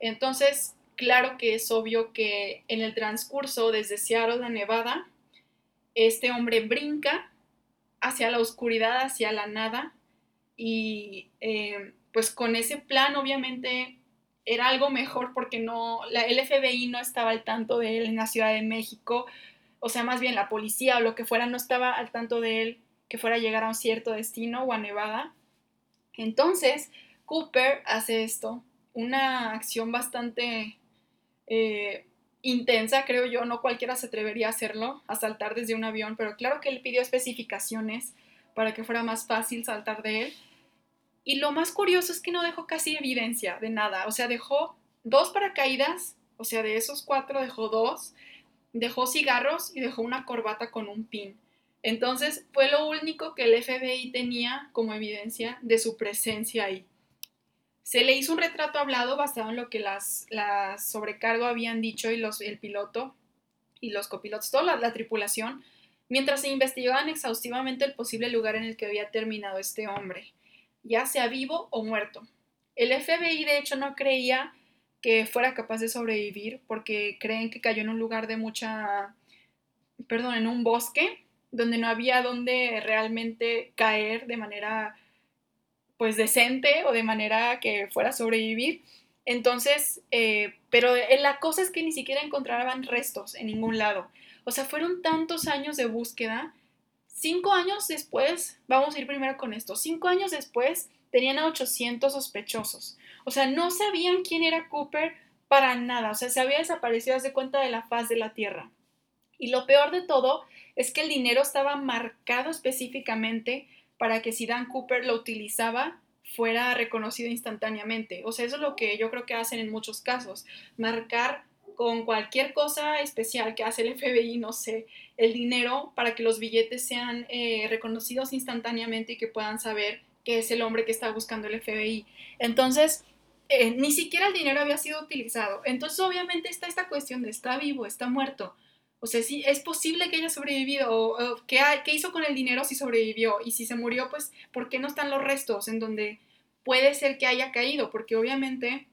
Entonces, claro que es obvio que en el transcurso desde Seattle a Nevada, este hombre brinca hacia la oscuridad, hacia la nada, y eh, pues con ese plan obviamente era algo mejor porque no, la, el FBI no estaba al tanto de él en la Ciudad de México, o sea, más bien la policía o lo que fuera no estaba al tanto de él que fuera a llegar a un cierto destino o a Nevada. Entonces, Cooper hace esto, una acción bastante eh, intensa, creo yo, no cualquiera se atrevería a hacerlo, a saltar desde un avión, pero claro que él pidió especificaciones para que fuera más fácil saltar de él. Y lo más curioso es que no dejó casi evidencia de nada, o sea, dejó dos paracaídas, o sea, de esos cuatro dejó dos, dejó cigarros y dejó una corbata con un pin. Entonces fue lo único que el FBI tenía como evidencia de su presencia ahí. Se le hizo un retrato hablado basado en lo que las, sobrecargo habían dicho y los, el piloto y los copilotos, toda la, tripulación, mientras se investigaban exhaustivamente el posible lugar en el que había terminado este hombre, ya sea vivo o muerto. El FBI de hecho no creía que fuera capaz de sobrevivir porque creen que cayó en un lugar de mucha, perdón, en un bosque donde no había donde realmente caer de manera pues decente o de manera que fuera a sobrevivir. Entonces, eh, pero la cosa es que ni siquiera encontraban restos en ningún lado. O sea, fueron tantos años de búsqueda. Cinco años después, vamos a ir primero con esto, cinco años después tenían a 800 sospechosos. O sea, no sabían quién era Cooper para nada. O sea, se había desaparecido de cuenta de la faz de la Tierra. Y lo peor de todo es que el dinero estaba marcado específicamente para que si Dan Cooper lo utilizaba fuera reconocido instantáneamente. O sea, eso es lo que yo creo que hacen en muchos casos, marcar con cualquier cosa especial que hace el FBI, no sé, el dinero para que los billetes sean eh, reconocidos instantáneamente y que puedan saber que es el hombre que está buscando el FBI. Entonces, eh, ni siquiera el dinero había sido utilizado. Entonces, obviamente está esta cuestión de está vivo, está muerto. O sea, si es posible que haya sobrevivido, o, ¿qué, ¿qué, hizo con el dinero si sobrevivió? Y si se murió, pues, ¿por qué no están los restos en donde puede ser que haya caído? Porque obviamente,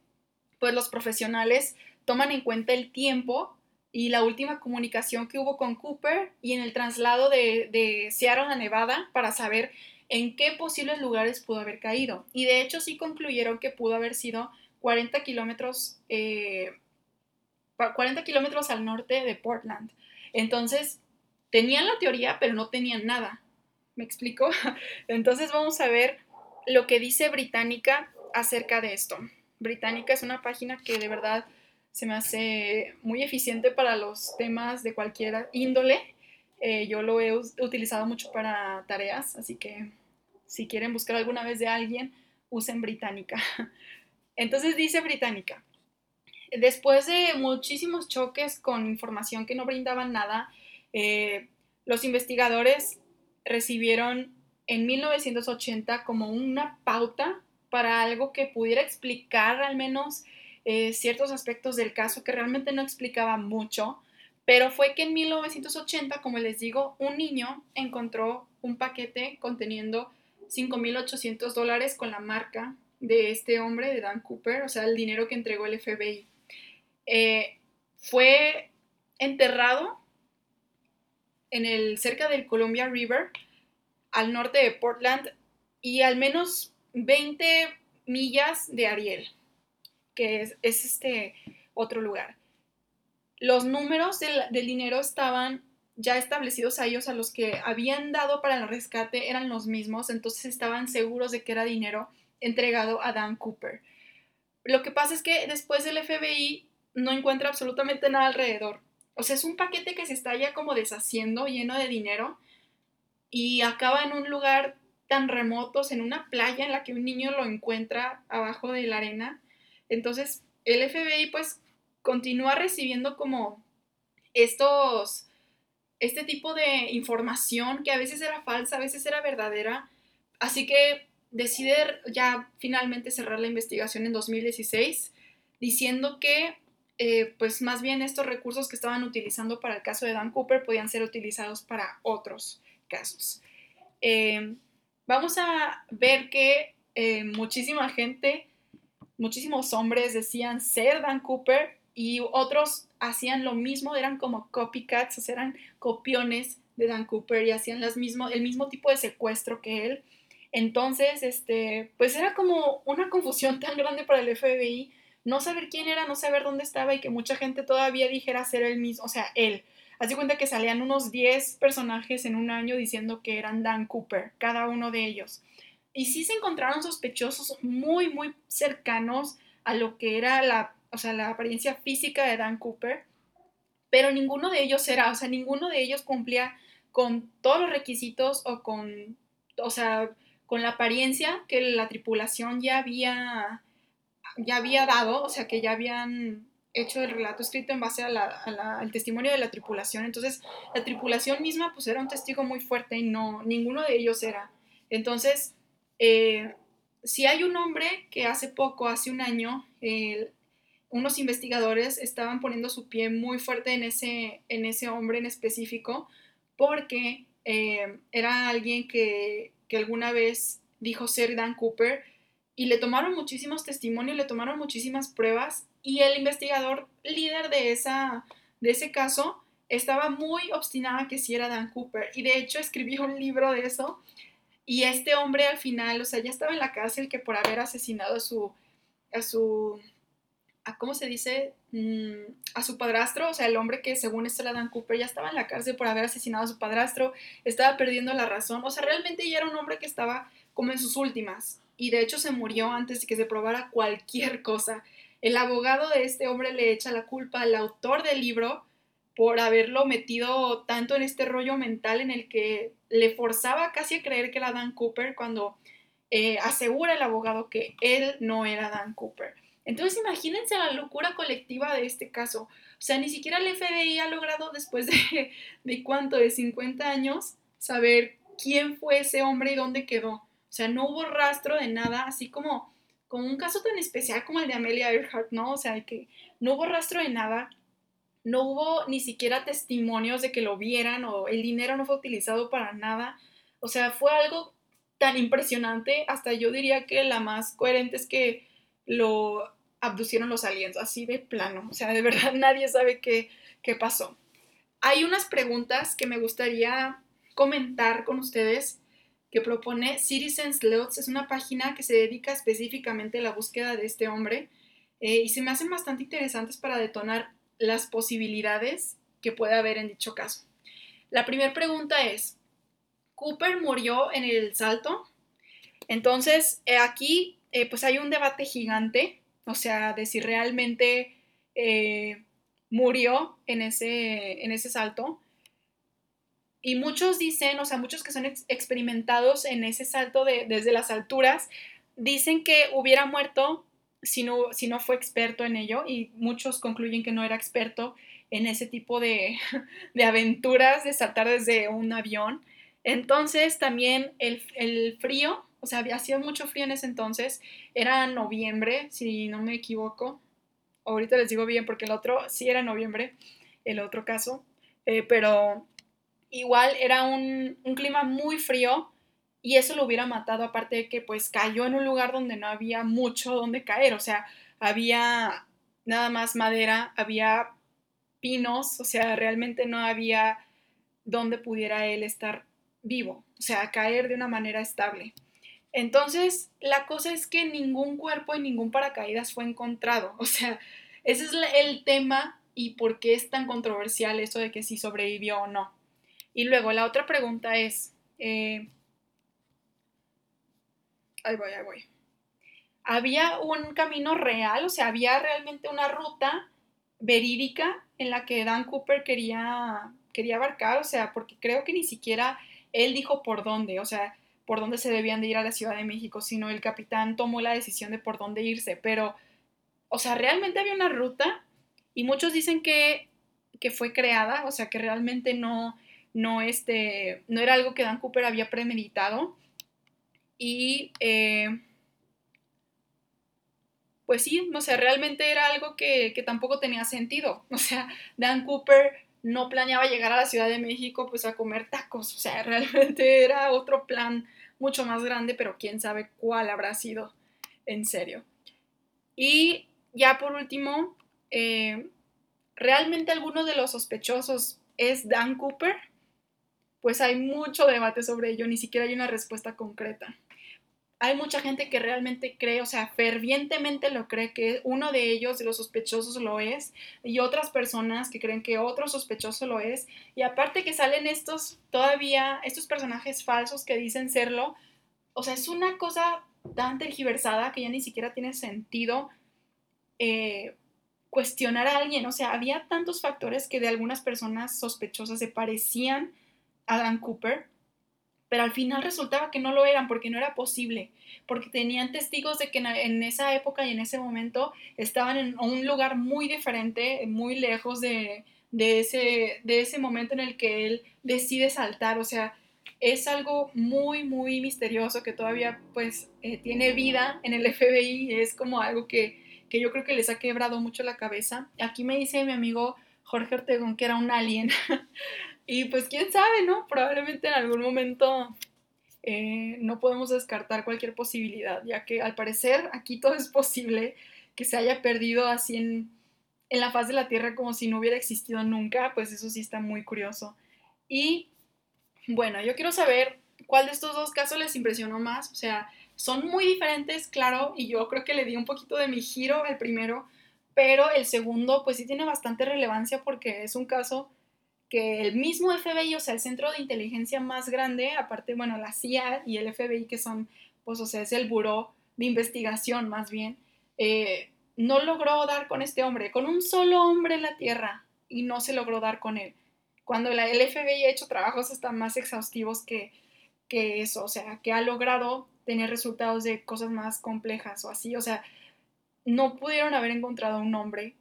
pues los profesionales toman en cuenta el tiempo y la última comunicación que hubo con Cooper y en el traslado de, de Seattle a Nevada para saber en qué posibles lugares pudo haber caído. Y de hecho sí concluyeron que pudo haber sido 40 kilómetros, 40 eh, kilómetros al norte de Portland. Entonces, tenían la teoría, pero no tenían nada. ¿Me explico? Entonces vamos a ver lo que dice Británica acerca de esto. Británica es una página que de verdad se me hace muy eficiente para los temas de cualquier índole. Eh, yo lo he utilizado mucho para tareas, así que si quieren buscar alguna vez de alguien, usen Británica. Entonces dice Británica, después de muchísimos choques con información que no brindaban nada, eh, los investigadores recibieron en 1980 como una pauta para algo que pudiera explicar al menos eh, ciertos aspectos del caso que realmente no explicaba mucho, pero fue que en 1980, como les digo, un niño encontró un paquete conteniendo 5.800 dólares con la marca de este hombre, de Dan Cooper, o sea, el dinero que entregó el FBI. Eh, fue enterrado en el, cerca del Columbia River, al norte de Portland, y al menos 20 millas de Ariel que es, este otro lugar. Los números del, dinero estaban ya establecidos a ellos, a los que habían dado para el rescate eran los mismos, entonces estaban seguros de que era dinero entregado a Dan Cooper. Lo que pasa es que después el FBI no encuentra absolutamente nada alrededor. O sea, es un paquete que se está ya como deshaciendo, lleno de dinero, y acaba en un lugar tan remoto, en una playa en la que un niño lo encuentra abajo de la arena. Entonces, el FBI pues continúa recibiendo como estos, este tipo de información que a veces era falsa, a veces era verdadera. Así que decide ya finalmente cerrar la investigación en 2016, diciendo que eh, pues más bien estos recursos que estaban utilizando para el caso de Dan Cooper podían ser utilizados para otros casos. Eh, vamos a ver que eh, muchísima gente muchísimos hombres decían ser Dan Cooper y otros hacían lo mismo, eran como copycats, o eran copiones de Dan Cooper y hacían las mismo, el mismo tipo de secuestro que él. Entonces, este, pues era como una confusión tan grande para el FBI, no saber quién era, no saber dónde estaba y que mucha gente todavía dijera ser el mismo, o sea, él. Haz cuenta que salían unos 10 personajes en un año diciendo que eran Dan Cooper, cada uno de ellos y sí se encontraron sospechosos muy, muy cercanos a lo que era la, o sea, la apariencia física de Dan Cooper, pero ninguno de ellos era, o sea, ninguno de ellos cumplía con todos los requisitos o con, o sea, con la apariencia que la tripulación ya había, ya había dado, o sea, que ya habían hecho el relato escrito en base al testimonio de la tripulación. Entonces, la tripulación misma, pues era un testigo muy fuerte y no, ninguno de ellos era. Entonces, eh, si hay un hombre que hace poco, hace un año, unos investigadores estaban poniendo su pie muy fuerte en ese, en ese hombre en específico porque eh, era alguien que, que, alguna vez dijo ser Dan Cooper y le tomaron muchísimos testimonios, le tomaron muchísimas pruebas y el investigador líder de, esa, de ese caso estaba muy obstinada que sí era Dan Cooper y de hecho escribió un libro de eso y este hombre al final, o sea, ya estaba en la cárcel que por haber asesinado a su, a su, a, ¿cómo se dice? Mm, a su padrastro, o sea, el hombre que según esto era Dan Cooper, ya estaba en la cárcel por haber asesinado a su padrastro, estaba perdiendo la razón, o sea, realmente ya era un hombre que estaba como en sus últimas, y de hecho se murió antes de que se probara cualquier cosa. El abogado de este hombre le echa la culpa al autor del libro por haberlo metido tanto en este rollo mental en el que le forzaba casi a creer que era Dan Cooper cuando eh, asegura el abogado que él no era Dan Cooper. Entonces imagínense la locura colectiva de este caso. O sea, ni siquiera el FBI ha logrado después de, cuánto, de 50 años, saber quién fue ese hombre y dónde quedó. O sea, no hubo rastro de nada, así como como un caso tan especial como el de Amelia Earhart, ¿no? O sea, que no hubo rastro de nada, no hubo ni siquiera testimonios de que lo vieran o el dinero no fue utilizado para nada. O sea, fue algo tan impresionante, hasta yo diría que la más coherente es que lo abducieron los aliens, así de plano. O sea, de verdad nadie sabe qué, qué pasó. Hay unas preguntas que me gustaría comentar con ustedes que propone Citizen Sleuths. Es una página que se dedica específicamente a la búsqueda de este hombre eh, y se me hacen bastante interesantes para detonar las posibilidades que puede haber en dicho caso. La primera pregunta es, ¿Cooper murió en el salto? Entonces, eh, aquí eh, pues hay un debate gigante, o sea, de si realmente murió en ese, en ese salto. Y muchos dicen, o sea, muchos que son experimentados en ese salto de, desde las alturas, dicen que hubiera muerto si no, si no fue experto en ello y muchos concluyen que no era experto en ese tipo de, de aventuras de saltar desde un avión. Entonces también el, el, frío, o sea, había sido mucho frío en ese entonces, era noviembre, si no me equivoco. Ahorita les digo bien porque el otro sí era noviembre, el otro caso, eh, pero igual era un, clima muy frío y eso lo hubiera matado, aparte de que pues cayó en un lugar donde no había mucho donde caer, o sea, había nada más madera, había pinos, o sea, realmente no había donde pudiera él estar vivo, o sea, caer de una manera estable. Entonces, la cosa es que ningún cuerpo y ningún paracaídas fue encontrado, o sea, ese es el tema y por qué es tan controversial eso de que si sobrevivió o no. Y luego la otra pregunta es, eh, ahí voy, ahí voy. ¿Había un camino real? O sea, ¿había realmente una ruta verídica en la que Dan Cooper quería, quería abarcar? O sea, porque creo que ni siquiera él dijo por dónde, o sea, por dónde se debían de ir a la Ciudad de México, sino el capitán tomó la decisión de por dónde irse. Pero, o sea, realmente había una ruta y muchos dicen que, que fue creada, o sea, que realmente no, no, este, no era algo que Dan Cooper había premeditado. Y eh, pues sí, no sé, realmente era algo que, tampoco tenía sentido. O sea, Dan Cooper no planeaba llegar a la Ciudad de México pues a comer tacos. O sea, realmente era otro plan mucho más grande, pero quién sabe cuál habrá sido en serio. Y ya por último, eh, ¿realmente alguno de los sospechosos es Dan Cooper? Pues hay mucho debate sobre ello, ni siquiera hay una respuesta concreta. Hay mucha gente que realmente cree, o sea, fervientemente lo cree que uno de ellos, de los sospechosos, lo es, y otras personas que creen que otro sospechoso lo es, y aparte que salen estos todavía, estos personajes falsos que dicen serlo, o sea, es una cosa tan tergiversada que ya ni siquiera tiene sentido eh, cuestionar a alguien, o sea, había tantos factores que de algunas personas sospechosas se parecían Adam Cooper, pero al final resultaba que no lo eran porque no era posible, porque tenían testigos de que en esa época y en ese momento estaban en un lugar muy diferente, muy lejos de, ese, de ese momento en el que él decide saltar, o sea, es algo muy, muy misterioso que todavía pues eh, tiene vida en el FBI, es como algo que, que yo creo que les ha quebrado mucho la cabeza. Aquí me dice mi amigo Jorge Ortegón que era un alien. Y pues quién sabe, ¿no? Probablemente en algún momento eh, no podemos descartar cualquier posibilidad, ya que al parecer aquí todo es posible que se haya perdido así en, en la faz de la Tierra como si no hubiera existido nunca, pues eso sí está muy curioso. Y bueno, yo quiero saber cuál de estos dos casos les impresionó más, o sea, son muy diferentes, claro, y yo creo que le di un poquito de mi giro al primero, pero el segundo pues sí tiene bastante relevancia porque es un caso que el mismo FBI, o sea, el centro de inteligencia más grande, aparte, bueno, la CIA y el FBI, que son, pues, o sea, es el buró de investigación más bien, eh, no logró dar con este hombre, con un solo hombre en la Tierra, y no se logró dar con él. Cuando la, el FBI ha hecho trabajos hasta más exhaustivos que, que eso, o sea, que ha logrado tener resultados de cosas más complejas o así, o sea, no pudieron haber encontrado un hombre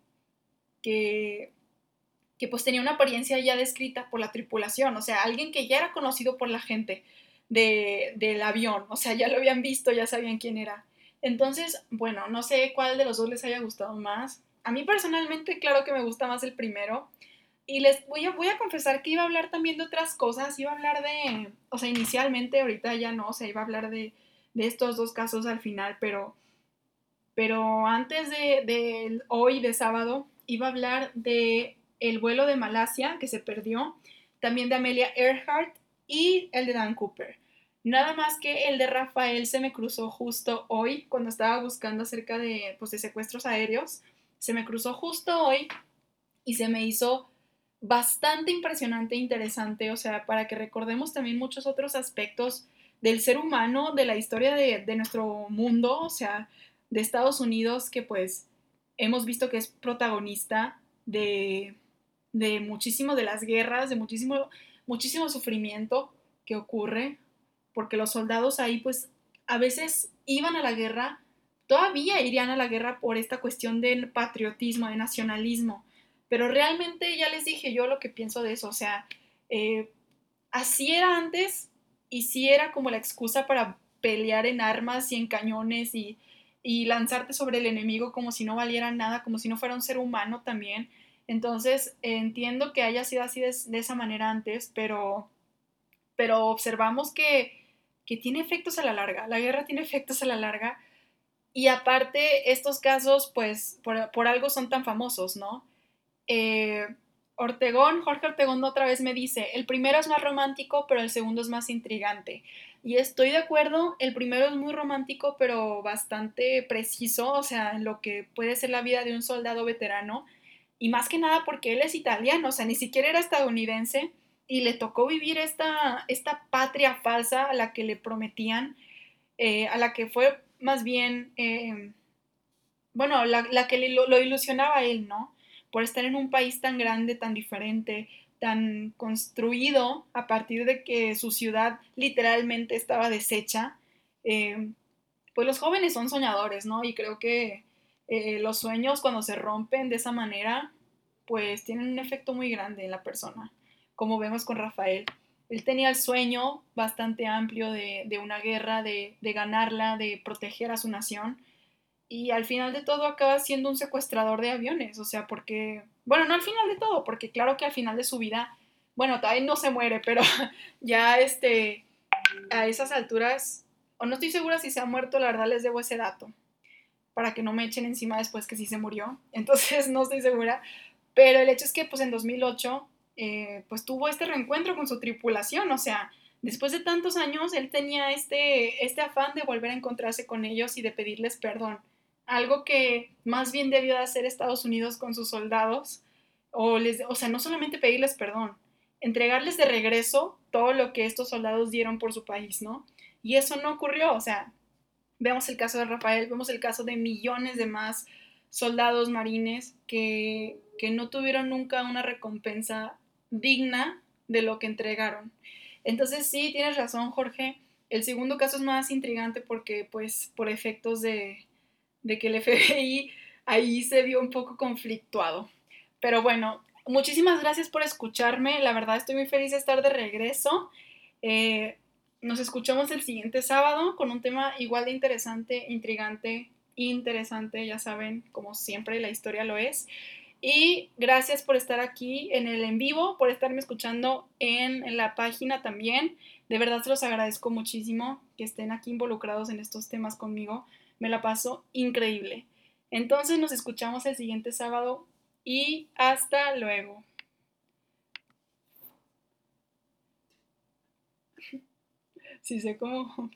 que que pues tenía una apariencia ya descrita por la tripulación, o sea, alguien que ya era conocido por la gente de, del avión, o sea, ya lo habían visto, ya sabían quién era. Entonces, bueno, no sé cuál de los dos les haya gustado más. A mí personalmente, claro que me gusta más el primero. Y les voy a, voy a confesar que iba a hablar también de otras cosas. Iba a hablar de, o sea, inicialmente, ahorita ya no, o sea, iba a hablar de, de estos dos casos al final, pero, pero antes de, de hoy, de sábado, iba a hablar de el vuelo de Malasia que se perdió, también de Amelia Earhart y el de Dan Cooper. Nada más que el de Rafael se me cruzó justo hoy, cuando estaba buscando acerca de, pues, de secuestros aéreos. Se me cruzó justo hoy y se me hizo bastante impresionante e interesante, o sea, para que recordemos también muchos otros aspectos del ser humano, de la historia de, de nuestro mundo, o sea, de Estados Unidos, que pues hemos visto que es protagonista de, de muchísimo de las guerras, de muchísimo, muchísimo sufrimiento que ocurre porque los soldados ahí pues a veces iban a la guerra, todavía irían a la guerra por esta cuestión del patriotismo, de nacionalismo, pero realmente ya les dije yo lo que pienso de eso, o sea, eh, así era antes y sí era como la excusa para pelear en armas y en cañones y, y lanzarte sobre el enemigo como si no valiera nada, como si no fuera un ser humano también. Entonces, entiendo que haya sido así de, esa manera antes, pero, pero observamos que que tiene efectos a la larga. La guerra tiene efectos a la larga. Y aparte, estos casos, pues, por, algo son tan famosos, ¿no? Eh, Ortegón, Jorge Ortegón otra vez me dice, el primero es más romántico, pero el segundo es más intrigante. Y estoy de acuerdo, el primero es muy romántico, pero bastante preciso, o sea, en lo que puede ser la vida de un soldado veterano. Y más que nada porque él es italiano, o sea, ni siquiera era estadounidense y le tocó vivir esta, esta patria falsa a la que le prometían, eh, a la que fue más bien, eh, bueno, la, la que lo, ilusionaba a él, ¿no? Por estar en un país tan grande, tan diferente, tan construido a partir de que su ciudad literalmente estaba deshecha. Eh, pues los jóvenes son soñadores, ¿no? Y creo que eh, los sueños cuando se rompen de esa manera, pues tienen un efecto muy grande en la persona como vemos con Rafael. Él tenía el sueño bastante amplio de, una guerra, de, de, ganarla, de proteger a su nación. Y al final de todo acaba siendo un secuestrador de aviones. O sea, porque, bueno, no al final de todo, porque claro que al final de su vida, bueno, todavía no se muere, pero ya este, a esas alturas, o no estoy segura si se ha muerto, la verdad les debo ese dato, para que no me echen encima después que sí se murió. Entonces no estoy segura. Pero el hecho es que pues en 2008 eh, pues tuvo este reencuentro con su tripulación, o sea, después de tantos años él tenía este, este afán de volver a encontrarse con ellos y de pedirles perdón, algo que más bien debió de hacer Estados Unidos con sus soldados, o, les, o sea, no solamente pedirles perdón, entregarles de regreso todo lo que estos soldados dieron por su país, ¿no? Y eso no ocurrió, o sea, vemos el caso de Rafael, vemos el caso de millones de más soldados marines que, que no tuvieron nunca una recompensa digna de lo que entregaron. Entonces sí, tienes razón, Jorge. El segundo caso es más intrigante porque, pues, por efectos de, de que el FBI ahí se vio un poco conflictuado. Pero bueno, muchísimas gracias por escucharme. La verdad estoy muy feliz de estar de regreso. Eh, nos escuchamos el siguiente sábado con un tema igual de interesante, intrigante, interesante, ya saben, como siempre la historia lo es. Y gracias por estar aquí en el en vivo, por estarme escuchando en, la página también. De verdad se los agradezco muchísimo que estén aquí involucrados en estos temas conmigo. Me la paso increíble. Entonces nos escuchamos el siguiente sábado y hasta luego. Sí sé cómo